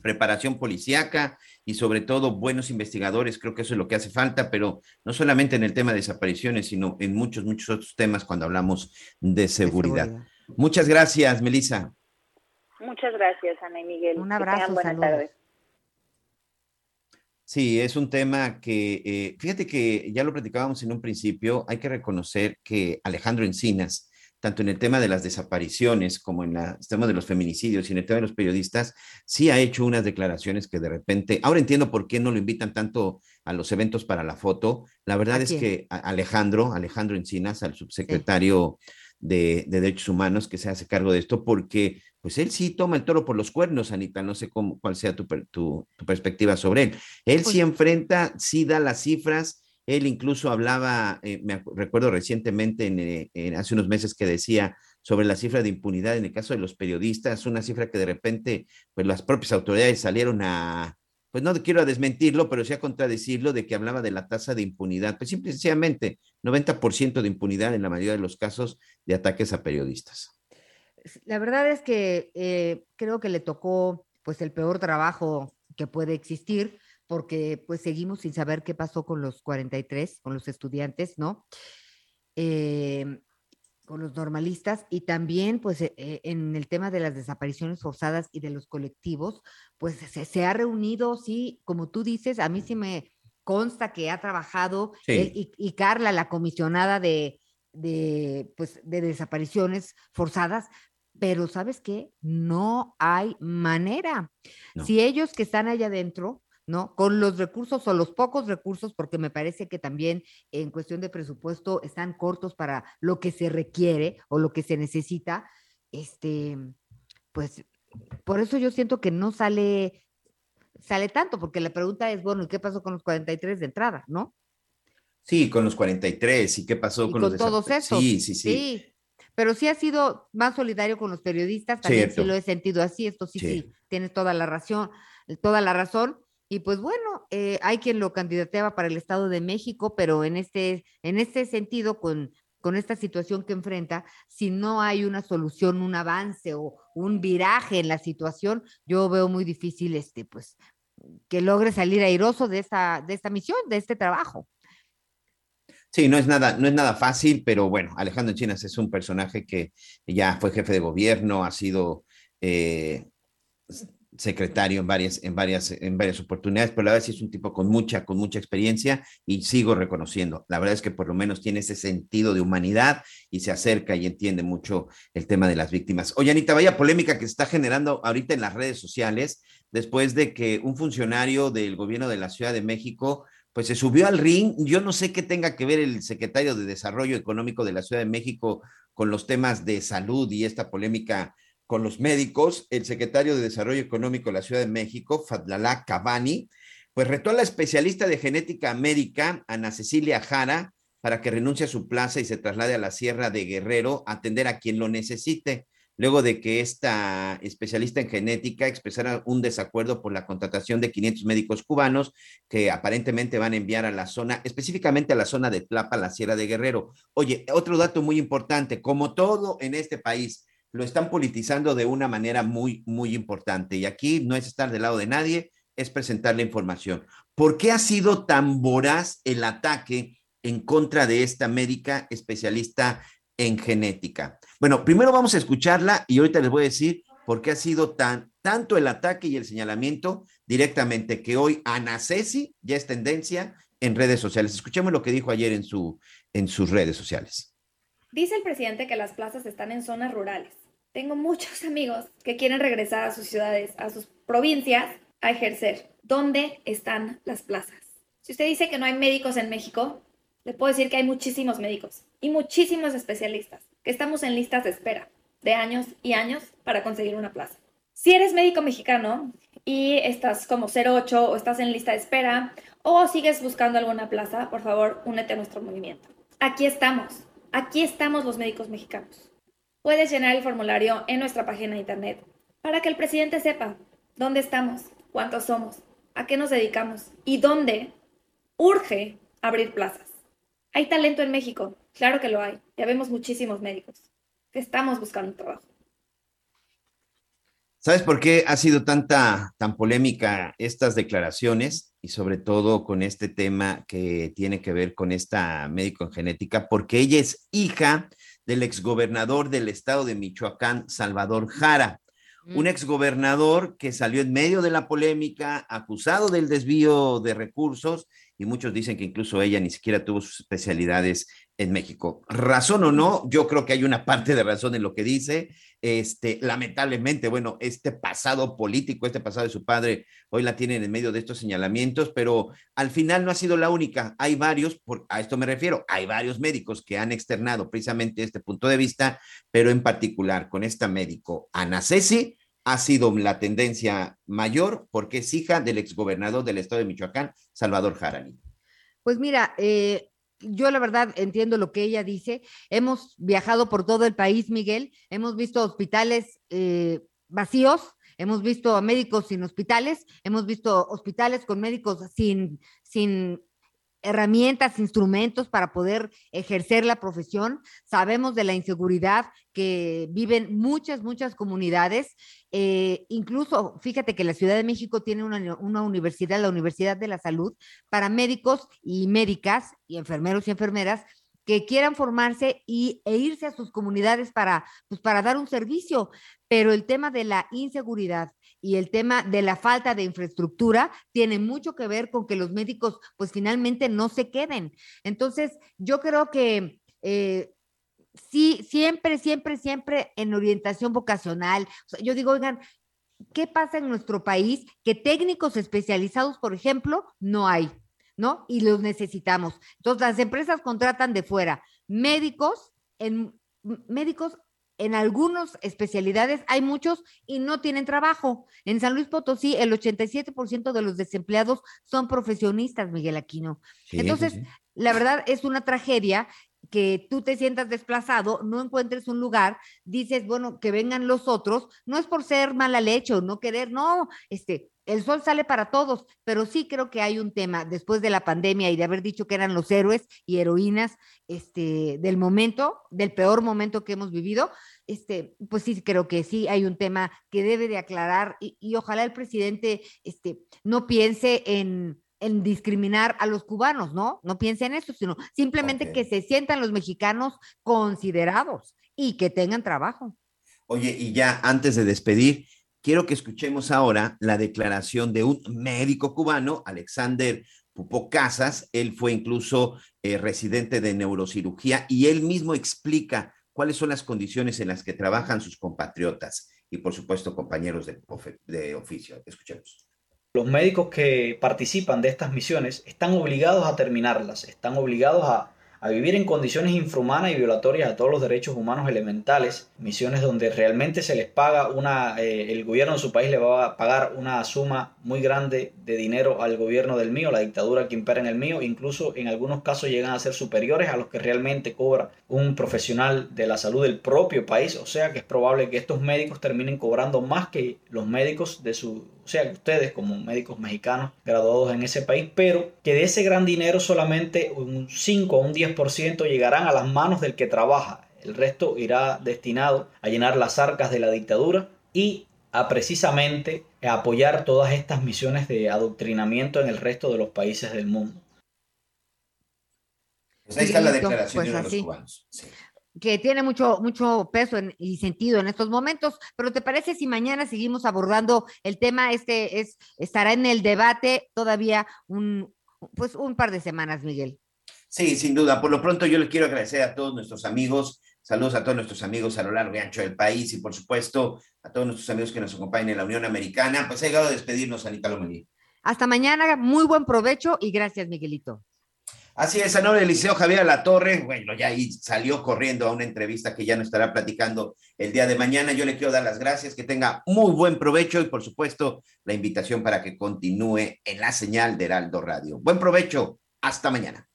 preparación policíaca y sobre todo buenos investigadores, creo que eso es lo que hace falta, pero no solamente en el tema de desapariciones, sino en muchos, muchos otros temas cuando hablamos de seguridad. Muchas gracias, Melissa. Muchas gracias, Ana y Miguel. Un abrazo, buenas tardes. Sí, es un tema que, eh, fíjate que ya lo platicábamos en un principio, hay que reconocer que Alejandro Encinas, tanto en el tema de las desapariciones como en el tema de los feminicidios y en el tema de los periodistas, sí ha hecho unas declaraciones que de repente, ahora entiendo por qué no lo invitan tanto a los eventos para la foto. La verdad es que Alejandro, Alejandro Encinas, al subsecretario de, Derechos Humanos que se hace cargo de esto, porque pues él sí toma el toro por los cuernos, Anita, no sé cómo, cuál sea tu, tu, perspectiva sobre él. Él sí pues enfrenta, sí da las cifras, él incluso hablaba, eh, me recuerdo recientemente, eh, en, hace unos meses, que decía sobre la cifra de impunidad en el caso de los periodistas, una cifra que de repente, pues las propias autoridades salieron a, pues no quiero desmentirlo, pero sí a contradecirlo de que hablaba de la tasa de impunidad, pues simple y sencillamente 90% de impunidad en la mayoría de los casos de ataques a periodistas. La verdad es que eh, creo que le tocó pues el peor trabajo que puede existir porque pues seguimos sin saber qué pasó con los 43, con los estudiantes, ¿no? Em, con los normalistas y también pues eh, eh, en el tema de las desapariciones forzadas y de los colectivos, pues se, se, ha reunido, sí, como tú dices, a mí sí me consta que ha trabajado Sí. él y, y Carla, la comisionada de, de, pues, de desapariciones forzadas, pero ¿sabes qué? No hay manera. No. Si ellos que están allá adentro, ¿no? Con los recursos o los pocos recursos, porque me parece que también en cuestión de presupuesto están cortos para lo que se requiere o lo que se necesita, este, pues por eso yo siento que no sale, sale tanto, porque la pregunta es, bueno, ¿y qué pasó con los 43 de entrada, no? Sí, con los 43. ¿Y qué pasó Y con, con los todos esos. Sí, sí, sí. Pero sí ha sido más solidario con los periodistas, también Cierto. sí lo he sentido así, esto sí, Sí. sí, tienes toda la razón, toda la razón. Y pues bueno, eh, hay quien lo candidateaba para el Estado de México, pero en este, en este sentido, con, con esta situación que enfrenta, si no hay una solución, un avance o un viraje en la situación, yo veo muy difícil este, pues, que logre salir airoso de esta, de esta misión, de este trabajo. Sí, no es nada, no es nada fácil, pero bueno, Alejandro Encinas es un personaje que ya fue jefe de gobierno, ha sido eh, secretario en varias, en varias, en varias oportunidades, pero la verdad sí es un tipo con mucha, con mucha experiencia y sigo reconociendo. La verdad es que por lo menos tiene ese sentido de humanidad y se acerca y entiende mucho el tema de las víctimas. Oye, Anita, vaya polémica que se está generando ahorita en las redes sociales después de que un funcionario del gobierno de la Ciudad de México pues se subió al ring. Yo no sé qué tenga que ver el secretario de Desarrollo Económico de la Ciudad de México con los temas de salud y esta polémica con los médicos. El secretario de Desarrollo Económico de la Ciudad de México, Fadlalá Cavani, pues retó a la especialista de genética médica, Ana Cecilia Jara, para que renuncie a su plaza y se traslade a la Sierra de Guerrero a atender a quien lo necesite luego de que esta especialista en genética expresara un desacuerdo por la contratación de 500 médicos cubanos que aparentemente van a enviar a la zona, específicamente a la zona de Tlapa, la Sierra de Guerrero. Oye, otro dato muy importante, como todo en este país, lo están politizando de una manera muy, muy importante. Y aquí no es estar del lado de nadie, es presentar la información. ¿Por qué ha sido tan voraz el ataque en contra de esta médica especialista en genética. Bueno, primero vamos a escucharla y ahorita les voy a decir por qué ha sido tan, tanto el ataque y el señalamiento directamente que hoy Ana Ceci ya es tendencia en redes sociales. Escuchemos lo que dijo ayer en, su, en sus redes sociales. Dice el presidente que las plazas están en zonas rurales. Tengo muchos [laughs] amigos que quieren regresar a sus ciudades, a sus provincias, a ejercer. ¿Dónde están las plazas? Si usted dice que no hay médicos en México, le puedo decir que hay muchísimos médicos y muchísimos especialistas que estamos en listas de espera de años y años para conseguir una plaza. Si eres médico mexicano y estás como 08 o estás en lista de espera o sigues buscando alguna plaza, por favor, únete a nuestro movimiento. Aquí estamos, aquí estamos los médicos mexicanos. Puedes llenar el formulario en nuestra página de internet para que el presidente sepa dónde estamos, cuántos somos, a qué nos dedicamos y dónde urge abrir plazas. ¿Hay talento en México? Claro que lo hay. Ya vemos muchísimos médicos que estamos buscando trabajo. ¿Sabes por qué ha sido tanta tan polémica estas declaraciones y sobre todo con este tema que tiene que ver con esta médico en genética? Porque ella es hija del exgobernador del estado de Michoacán, Salvador Jara, un exgobernador que salió en medio de la polémica, acusado del desvío de recursos, y muchos dicen que incluso ella ni siquiera tuvo sus especialidades en México. Razón o no, yo creo que hay una parte de razón en lo que dice. Este, lamentablemente, bueno, este pasado político, este pasado de su padre, hoy la tienen en medio de estos señalamientos, pero al final no ha sido la única. Hay varios, a esto me refiero, hay varios médicos que han externado precisamente este punto de vista, pero en particular con esta médico, Ana Ceci, ha sido la tendencia mayor porque es hija del exgobernador del estado de Michoacán, Salvador Jarani. Pues mira, eh, yo la verdad entiendo lo que ella dice. Hemos viajado por todo el país, Miguel. Hemos visto hospitales eh, vacíos, hemos visto a médicos sin hospitales, hemos visto hospitales con médicos sin, sin herramientas, instrumentos para poder ejercer la profesión. Sabemos de la inseguridad que viven muchas, muchas comunidades. Eh, incluso, fíjate que la Ciudad de México tiene una, universidad, la Universidad de la Salud, para médicos y médicas y enfermeros y enfermeras que quieran formarse y, e irse a sus comunidades para, pues, para dar un servicio. Pero el tema de la inseguridad y el tema de la falta de infraestructura tiene mucho que ver con que los médicos pues finalmente no se queden. Entonces, yo creo que eh, sí, siempre, siempre, siempre en orientación vocacional. yo digo, oigan, ¿qué pasa en nuestro país? Que técnicos especializados, por ejemplo, no hay, ¿no? Y los necesitamos. Entonces, las empresas contratan de fuera médicos en médicos en algunas especialidades hay muchos y no tienen trabajo. En San Luis Potosí, el 87% de los desempleados son profesionistas, Miguel Aquino. Entonces, la verdad es una tragedia que tú te sientas desplazado, no encuentres un lugar, dices, bueno, que vengan los otros, no es por ser mala leche o no querer, no, este, el sol sale para todos, pero sí creo que hay un tema después de la pandemia y de haber dicho que eran los héroes y heroínas este, del momento, del peor momento que hemos vivido, este, pues sí creo que sí hay un tema que debe de aclarar y, ojalá el presidente este, no piense en, en, discriminar a los cubanos, ¿no? No piense en eso, sino simplemente que se sientan los mexicanos considerados y que tengan trabajo. Oye, y ya antes de despedir, quiero que escuchemos ahora la declaración de un médico cubano, Alexander Pupo Casas. Él fue incluso eh, residente de neurocirugía y él mismo explica cuáles son las condiciones en las que trabajan sus compatriotas y, por supuesto, compañeros de, de oficio. Escuchemos. Los médicos que participan de estas misiones están obligados a terminarlas, están obligados a a vivir en condiciones infrahumanas y violatorias a todos los derechos humanos elementales, misiones donde realmente se les paga una, eh, el gobierno de su país le va a pagar una suma muy grande de dinero al gobierno del mío, la dictadura que impera en el mío, incluso en algunos casos llegan a ser superiores a los que realmente cobra un profesional de la salud del propio país, o sea que es probable que estos médicos terminen cobrando más que los médicos de su o sea, que ustedes como médicos mexicanos graduados en ese país, pero que de ese gran dinero solamente un 5 o un 10% llegarán a las manos del que trabaja. El resto irá destinado a llenar las arcas de la dictadura y a precisamente apoyar todas estas misiones de adoctrinamiento en el resto de los países del mundo. Pues ahí está la declaración pues de los cubanos que tiene mucho, mucho peso y sentido en estos momentos, pero ¿te parece si mañana seguimos abordando el tema? Este es, estará en el debate todavía un, pues un par de semanas, Miguel. Sí, sin duda. Por lo pronto yo les quiero agradecer a todos nuestros amigos, saludos a todos nuestros amigos a lo largo y ancho del país y por supuesto a todos nuestros amigos que nos acompañan en la Unión Americana. Pues ha llegado a despedirnos, Anita Lomelí. Hasta mañana, muy buen provecho y gracias, Miguelito. Así es, Anor Eliseo Javier La Torre, bueno, ya ahí salió corriendo a una entrevista que ya nos estará platicando el día de mañana. Yo le quiero dar las gracias, que tenga muy buen provecho y por supuesto la invitación para que continúe en la señal de Heraldo Radio. Buen provecho, hasta mañana.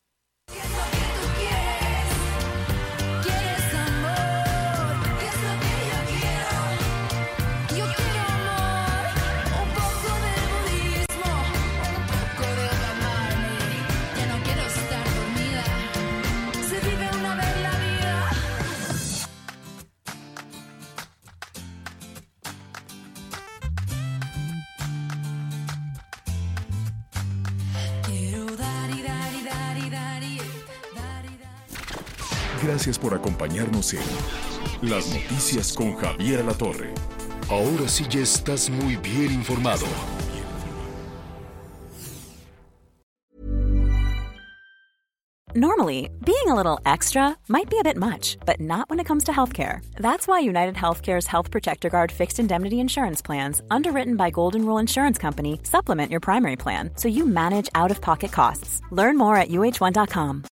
Gracias por acompañarnos en Las Noticias con Javier La Torre. Ahora sí ya estás muy bien informado. Normally, being a little extra might be a bit much, but not when it comes to healthcare. That's why United Healthcare's Health Protector Guard fixed indemnity insurance plans, underwritten by Golden Rule Insurance Company, supplement your primary plan so you manage out of pocket costs. Learn more at uh1.com.